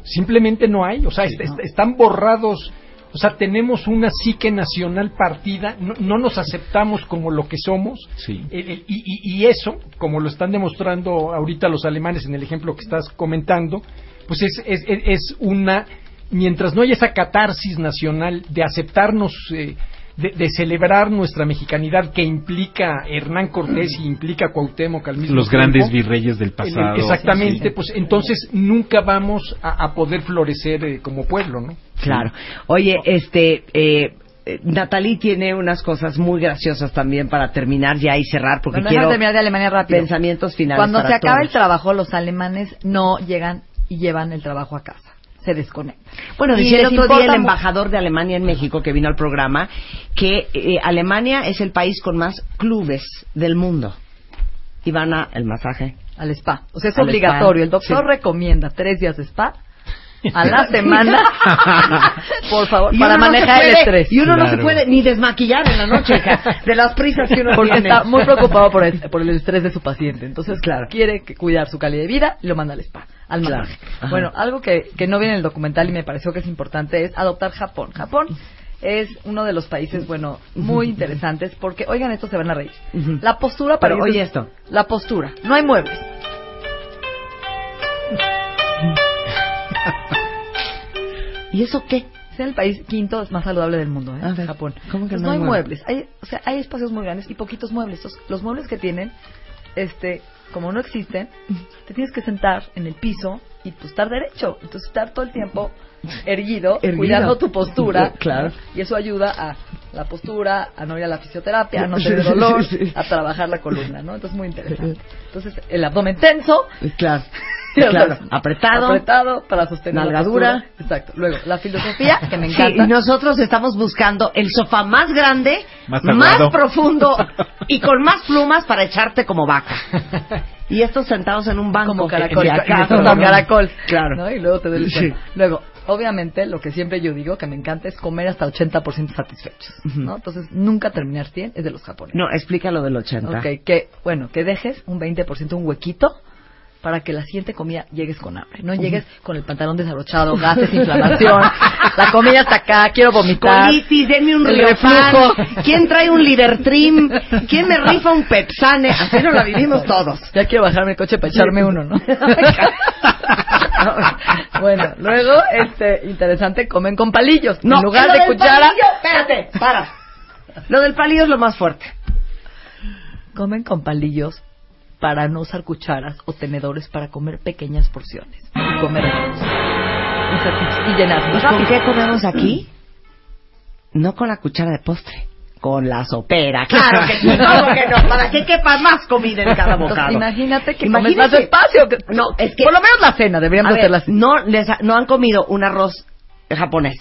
Simplemente no hay, o sea, están borrados, o sea, tenemos una psique nacional partida, no, nos aceptamos como lo que somos, y, eso, como lo están demostrando ahorita los alemanes en el ejemplo que estás comentando, pues es, es, una, mientras no haya esa catarsis nacional de aceptarnos eh, de, celebrar nuestra mexicanidad que implica Hernán Cortés y implica Cuauhtémoc al mismo Los grandes virreyes del pasado. exactamente, pues entonces nunca vamos a, poder florecer eh, como pueblo, ¿no? Claro. Oye, este... Eh, Natalie tiene unas cosas muy graciosas también para terminar ya y cerrar porque quiero terminar de Alemania rápido. pensamientos finales. Cuando se acaba el trabajo, los alemanes no llegan y llevan el trabajo a casa se desconecta. Bueno, decía el otro día el embajador de Alemania en México que vino al programa que eh, Alemania es el país con más clubes del mundo. Y van a el masaje. Al spa. O sea, es obligatorio. El doctor recomienda tres días de spa a la semana, por favor, para manejar el estrés. Y uno no se puede ni desmaquillar en la noche, de las prisas que uno Porque está muy preocupado por el, por el estrés de su paciente. Entonces, claro, quiere cuidar su calidad de vida y lo manda al spa, al masaje. Bueno, algo que, que no viene en el documental y me pareció que es importante es adoptar Japón. Japón es uno de los países, bueno, muy interesantes porque, oigan, esto se van a reír. La postura para... Pero oye esto. La postura. No hay muebles. ¿Y eso qué? Es el país quinto más saludable del mundo, ¿eh? Japón. ¿Cómo que pues no, hay muebles? Hay, o sea, hay espacios muy grandes y poquitos muebles. los muebles que tienen, este, como no existen, te tienes que sentar en el piso y pues estar derecho. Entonces estar todo el tiempo erguido, cuidando tu postura. claro. Y eso ayuda a la postura, a no ir a la fisioterapia, a no tener dolor, a trabajar la columna, ¿no? Entonces muy interesante. Entonces el abdomen tenso. Claro. Claro, apretado. Apretado para sostener nalgadura. Exacto. Luego, la filosofía, que me encanta. y nosotros estamos buscando el sofá más grande, más, profundo y con más plumas para echarte como vaca. Y estos sentados en un banco. Como caracol. como caracol. Claro. Y luego te duele Luego, obviamente, lo que siempre yo digo que me encanta es comer hasta 80% satisfechos, ¿no? Entonces, nunca terminar 100 es de los japoneses. No, explica lo del 80. Ok, que, bueno, que dejes un 20%, un huequito, para que la siguiente comida llegues con hambre. No llegues con el pantalón desabrochado, gases, inflamación, la comida está acá, quiero vomitar. Colitis, denme un reflujo. ¿Quién trae un Libertrim? ¿Quién me rifa un Pepsane? Así nos la vivimos todos. Ya quiero bajarme el coche para echarme uno, ¿no? bueno, luego, este, interesante, comen con palillos. en lugar de cuchara, palillo, espérate, para. Lo del palillo es lo más fuerte. comen con palillos para no usar cucharas o tenedores para comer pequeñas porciones. Y comer menos. Y, llenarnos. ¿Y qué comemos aquí? No con la cuchara de postre. Con la sopera. Claro que sí, ¿cómo que no? Para que quepa más comida en cada Entonces, bocado. imagínate que comes más despacio. que- No, es que- Por lo menos la cena deberíamos hacerla no, les ha- no han comido un arroz japonés,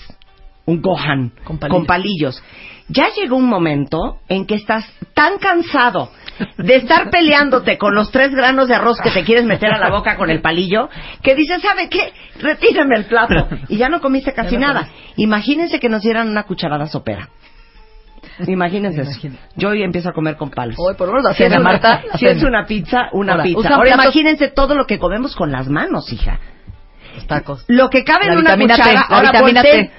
un gohan, Con palillos. palillos. Ya llegó un momento en que estás tan cansado de estar peleándote con los tres granos de arroz que te quieres meter a la boca con el palillo, que dices, ¿sabe qué? Retírame el plato. Y ya no comiste casi no nada. Imagínense que nos dieran una cucharada sopera. Imagínense eso. Yo hoy empiezo a comer con palos. Hoy, por lo menos Si es una- Marta, si es una pizza, una Ahora, pizza. Ahora platos- imagínense todo lo que comemos con las manos, hija. Los tacos. Lo que cabe La en una T, cuchara, la ahora volteen, T,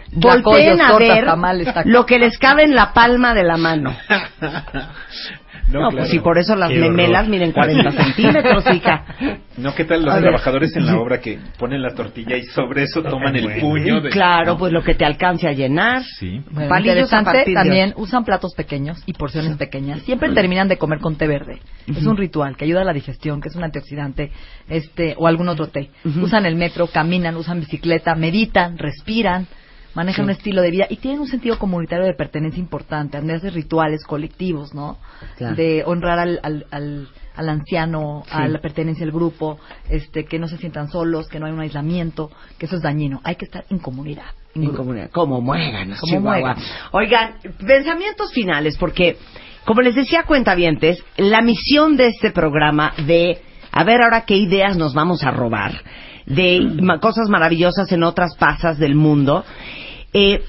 a ver tamales, lo que les cabe en la palma de la mano. No, No, claro. pues si por eso las Qué horror. memelas miden 40 centímetros, hija. No, ¿qué tal los A ver. trabajadores en la obra que ponen la tortilla y sobre eso toman el Bueno. puño? De... Claro, ¿no? pues lo que te alcance a llenar. Sí. Bueno, Palillos de también usan platos pequeños y porciones pequeñas. Siempre terminan de comer con té verde. Es un ritual que ayuda a la digestión, que es un antioxidante, este o algún otro té. Usan el metro, caminan, usan bicicleta, meditan, respiran, manejan un estilo de vida y tienen un sentido comunitario de pertenencia importante, a de rituales colectivos, ¿no? Claro. De honrar al, al, al, al anciano, a la pertenencia al grupo, este que no se sientan solos, que no hay un aislamiento, que eso es dañino. Hay que estar en comunidad. en comunidad. Como muéganos, Como muéganos. Oigan, pensamientos finales, porque, como les decía cuentavientes, la misión de este programa de a ver ahora qué ideas nos vamos a robar de cosas maravillosas en otras pasas del mundo. Eh,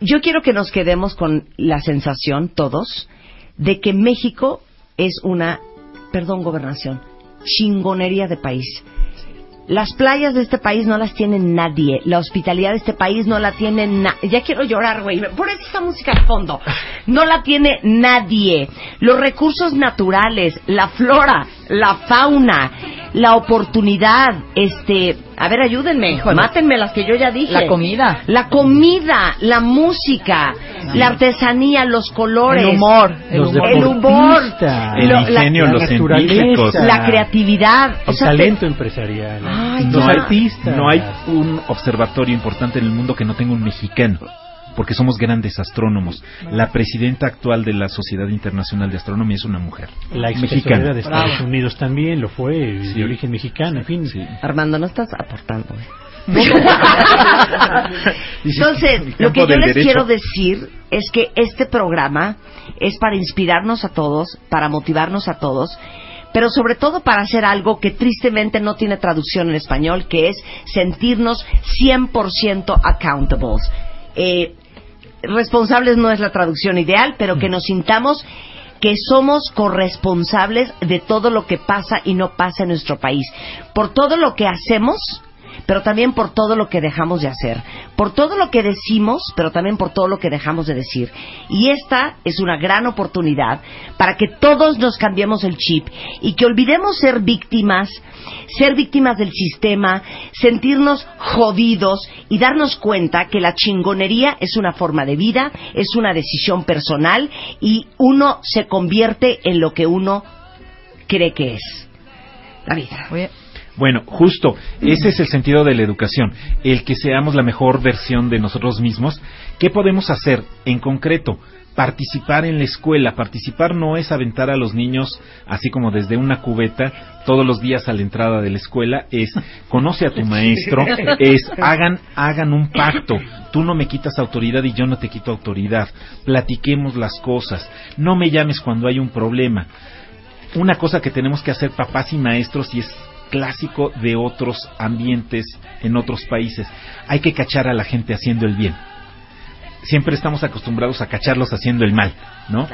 yo quiero que nos quedemos con la sensación, todos, de que México es una, perdón, gobernación, chingonería de país. Las playas de este país no las tiene nadie. La hospitalidad de este país no la tiene nadie. Ya quiero llorar, güey. Por eso esta música de fondo. No la tiene nadie. Los recursos naturales, la flora, la fauna, la oportunidad, este... A ver, ayúdenme. Mátenme las que yo ya dije. La comida. La comida, la música, la artesanía, los colores. El humor. El Los humor. El humor. El ingenio, la los científicos. La creatividad. O el te- talento empresarial, Ay, los no hay, artistas. no hay un observatorio importante en el mundo que no tenga un mexicano, porque somos grandes astrónomos. La presidenta actual de la Sociedad Internacional de Astronomía es una mujer la ex mexicana. de Estados Bravo. Unidos también lo fue, Sí. de origen mexicano, en fin. Sí. Armando, no estás aportando. ¿eh? Entonces, lo que yo les derecho. quiero decir es que este programa es para inspirarnos a todos, para motivarnos a todos, pero sobre todo para hacer algo que tristemente no tiene traducción en español, que es sentirnos 100% accountables. Eh, responsables no es la traducción ideal, pero que nos sintamos que somos corresponsables de todo lo que pasa y no pasa en nuestro país, por todo lo que hacemos, pero también por todo lo que dejamos de hacer, por todo lo que decimos, pero también por todo lo que dejamos de decir. Y esta es una gran oportunidad para que todos nos cambiemos el chip y que olvidemos ser víctimas, ser víctimas del sistema, sentirnos jodidos y darnos cuenta que la chingonería es una forma de vida, es una decisión personal y uno se convierte en lo que uno cree que es. La vida. Oye, Bueno, justo, ese es el sentido de la educación, el que seamos la mejor versión de nosotros mismos. ¿Qué podemos hacer en concreto? Participar en la escuela. Participar no es aventar a los niños así como desde una cubeta todos los días a la entrada de la escuela. Es conoce a tu maestro. Es hagan, hagan un pacto. Tú no me quitas autoridad y yo no te quito autoridad. Platiquemos las cosas. No me llames cuando hay un problema una cosa que tenemos que hacer papás y maestros y es clásico de otros ambientes en otros países. Hay que cachar a la gente haciendo el bien. Siempre estamos acostumbrados a cacharlos haciendo el mal, ¿no?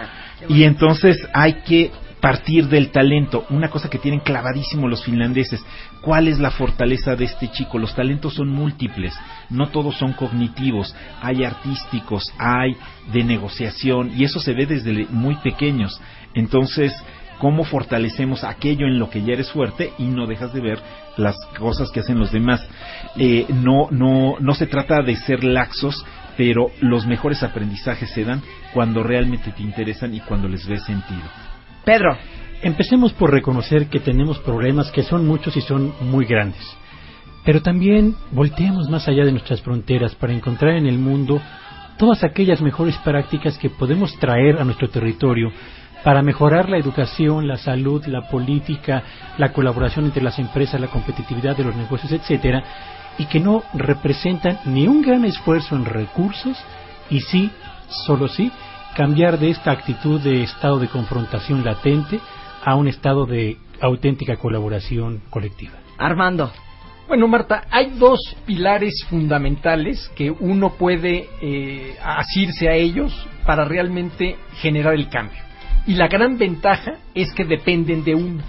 Y entonces hay que partir del talento, una cosa que tienen clavadísimo los finlandeses. ¿Cuál es la fortaleza de este chico? Los talentos son múltiples, no todos son cognitivos, hay artísticos, hay de negociación y eso se ve desde muy pequeños. Entonces, cómo fortalecemos aquello en lo que ya eres fuerte y no dejas de ver las cosas que hacen los demás. Eh, no, no, no se trata de ser laxos, pero los mejores aprendizajes se dan cuando realmente te interesan y cuando les ves sentido. Pedro. Empecemos por reconocer que tenemos problemas que son muchos y son muy grandes. Pero también volteemos más allá de nuestras fronteras para encontrar en el mundo todas aquellas mejores prácticas que podemos traer a nuestro territorio para mejorar la educación, la salud, la política, la colaboración entre las empresas, la competitividad de los negocios, etcétera, y que no representan ni un gran esfuerzo en recursos y sí, solo sí, cambiar de esta actitud de estado de confrontación latente a un estado de auténtica colaboración colectiva. Armando. Bueno, Marta, hay dos pilares fundamentales que uno puede eh, asirse a ellos para realmente generar el cambio. Y la gran ventaja es que dependen de uno.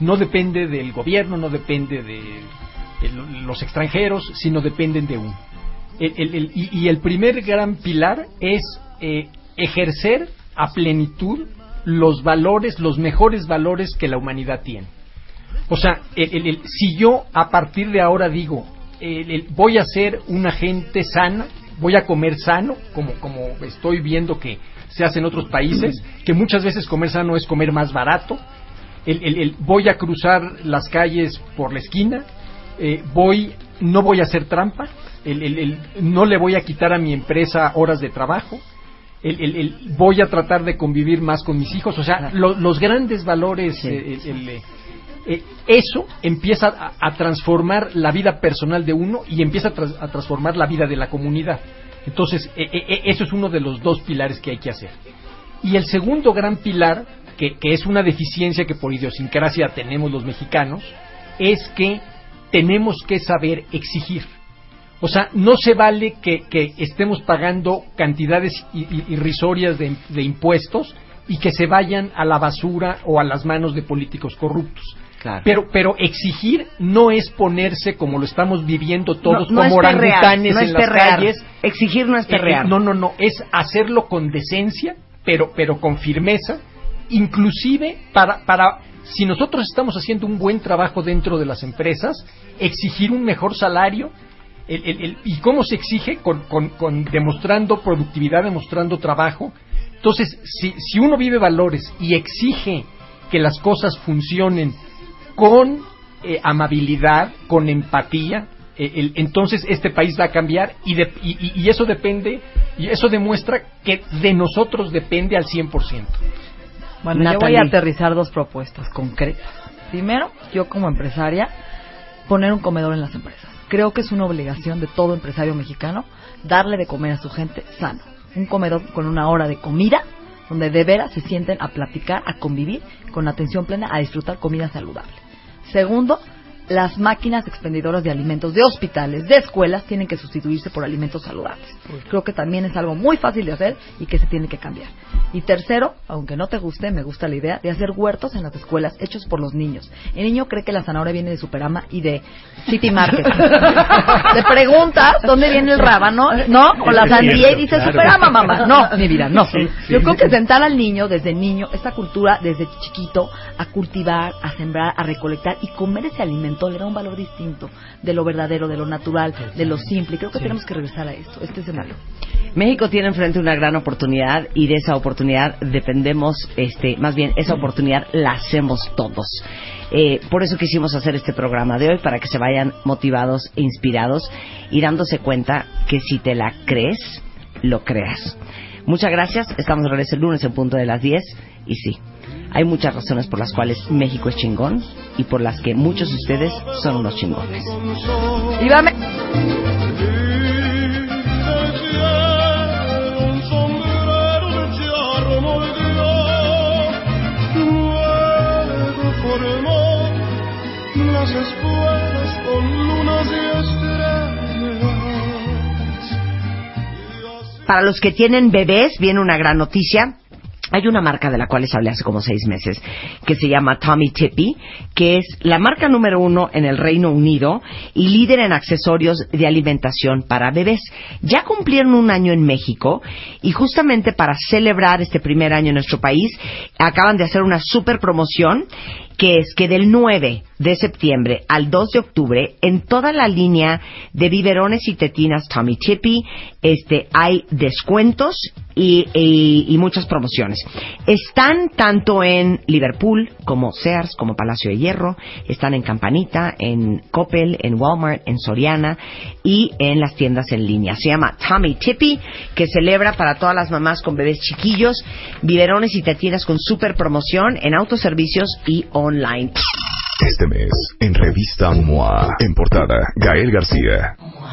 No depende del gobierno, no depende de, los extranjeros, sino dependen de uno. y, el primer gran pilar es eh, ejercer a plenitud los valores, los mejores valores que la humanidad tiene. O sea, si yo a partir de ahora digo, voy a ser una gente sana, voy a comer sano, como, como estoy viendo que se hace en otros países, que muchas veces comer sano es comer más barato, el, voy a cruzar las calles por la esquina, eh, voy, no voy a hacer trampa, no le voy a quitar a mi empresa horas de trabajo, el, voy a tratar de convivir más con mis hijos, o sea, los grandes valores, eh, eh, eso empieza a, transformar la vida personal de uno y empieza a, transformar la vida de la comunidad. Entonces, eh, eso es uno de los dos pilares que hay que hacer. Y el segundo gran pilar, que es una deficiencia que por idiosincrasia tenemos los mexicanos, es que tenemos que saber exigir. O sea, no se vale que, estemos pagando cantidades irrisorias de, impuestos y que se vayan a la basura o a las manos de políticos corruptos. Pero, pero exigir no es ponerse como lo estamos viviendo todos como orangutanes en las calles. Exigir no es eh, eh, perrear. no, no, no. Es hacerlo con decencia, pero, pero con firmeza, inclusive para, para si nosotros estamos haciendo un buen trabajo dentro de las empresas, exigir un mejor salario, ¿Y cómo se exige? Con, demostrando productividad, demostrando trabajo. Entonces, si, si uno vive valores y exige que las cosas funcionen con eh, amabilidad, con empatía, eh, entonces este país va a cambiar y, y, eso depende, y eso demuestra que de nosotros depende al 100%. Bueno, yo voy a aterrizar dos propuestas concretas. Primero, yo como empresaria, poner un comedor en las empresas creo que es una obligación de todo empresario mexicano darle de comer a su gente sano. Un comedor con una hora de comida donde de veras se sienten a platicar, a convivir con atención plena, a disfrutar comida saludable. Segundo, las máquinas expendedoras de alimentos de hospitales, de escuelas, tienen que sustituirse por alimentos saludables. Creo que también es algo muy fácil de hacer y que se tiene que cambiar. Y tercero, aunque no te guste, me gusta la idea de hacer huertos en las escuelas hechos por los niños. El niño cree que la zanahoria viene de Superama y de City Market. Te preguntas dónde viene el rábano, ¿no? O la sandía y dice Superama, mamá. No, mi vida, no. Yo creo que sentar al niño desde niño, esta cultura desde chiquito, a cultivar, a sembrar, a recolectar y comer ese alimento le da un valor distinto de lo verdadero, de lo natural, de lo simple. Creo que tenemos que regresar a esto, este escenario. México tiene enfrente una gran oportunidad y de esa oportunidad dependemos, este, más bien esa oportunidad la hacemos todos. Eh, por eso quisimos hacer este programa de hoy para que se vayan motivados e inspirados y dándose cuenta que si te la crees, lo creas. Muchas gracias. Estamos de regreso el lunes en punto de las 10 y sí, hay muchas razones por las cuales México es chingón y por las que muchos de ustedes son unos chingones. ¡Viva después con lunas y estrellas. Para los que tienen bebés, viene una gran noticia. Hay una marca de la cual les hablé hace como seis meses que se llama Tommy Tippy, que es la marca número uno en el Reino Unido y líder en accesorios de alimentación para bebés. Ya cumplieron un año en México y justamente para celebrar este primer año en nuestro país acaban de hacer una super promoción que es que del 9 de septiembre al 2 de octubre en toda la línea de biberones y tetinas Tommy Tippy este hay descuentos y, y- muchas promociones. Están tanto en Liverpool como Sears como Palacio de Hierro están en Campanita en Coppel en Walmart en Soriana y en las tiendas en línea. Se llama Tommy Tippy que celebra para todas las mamás con bebés chiquillos biberones y tetinas con super promoción en autoservicios y online Este mes, en revista MOA, en portada, Gael García.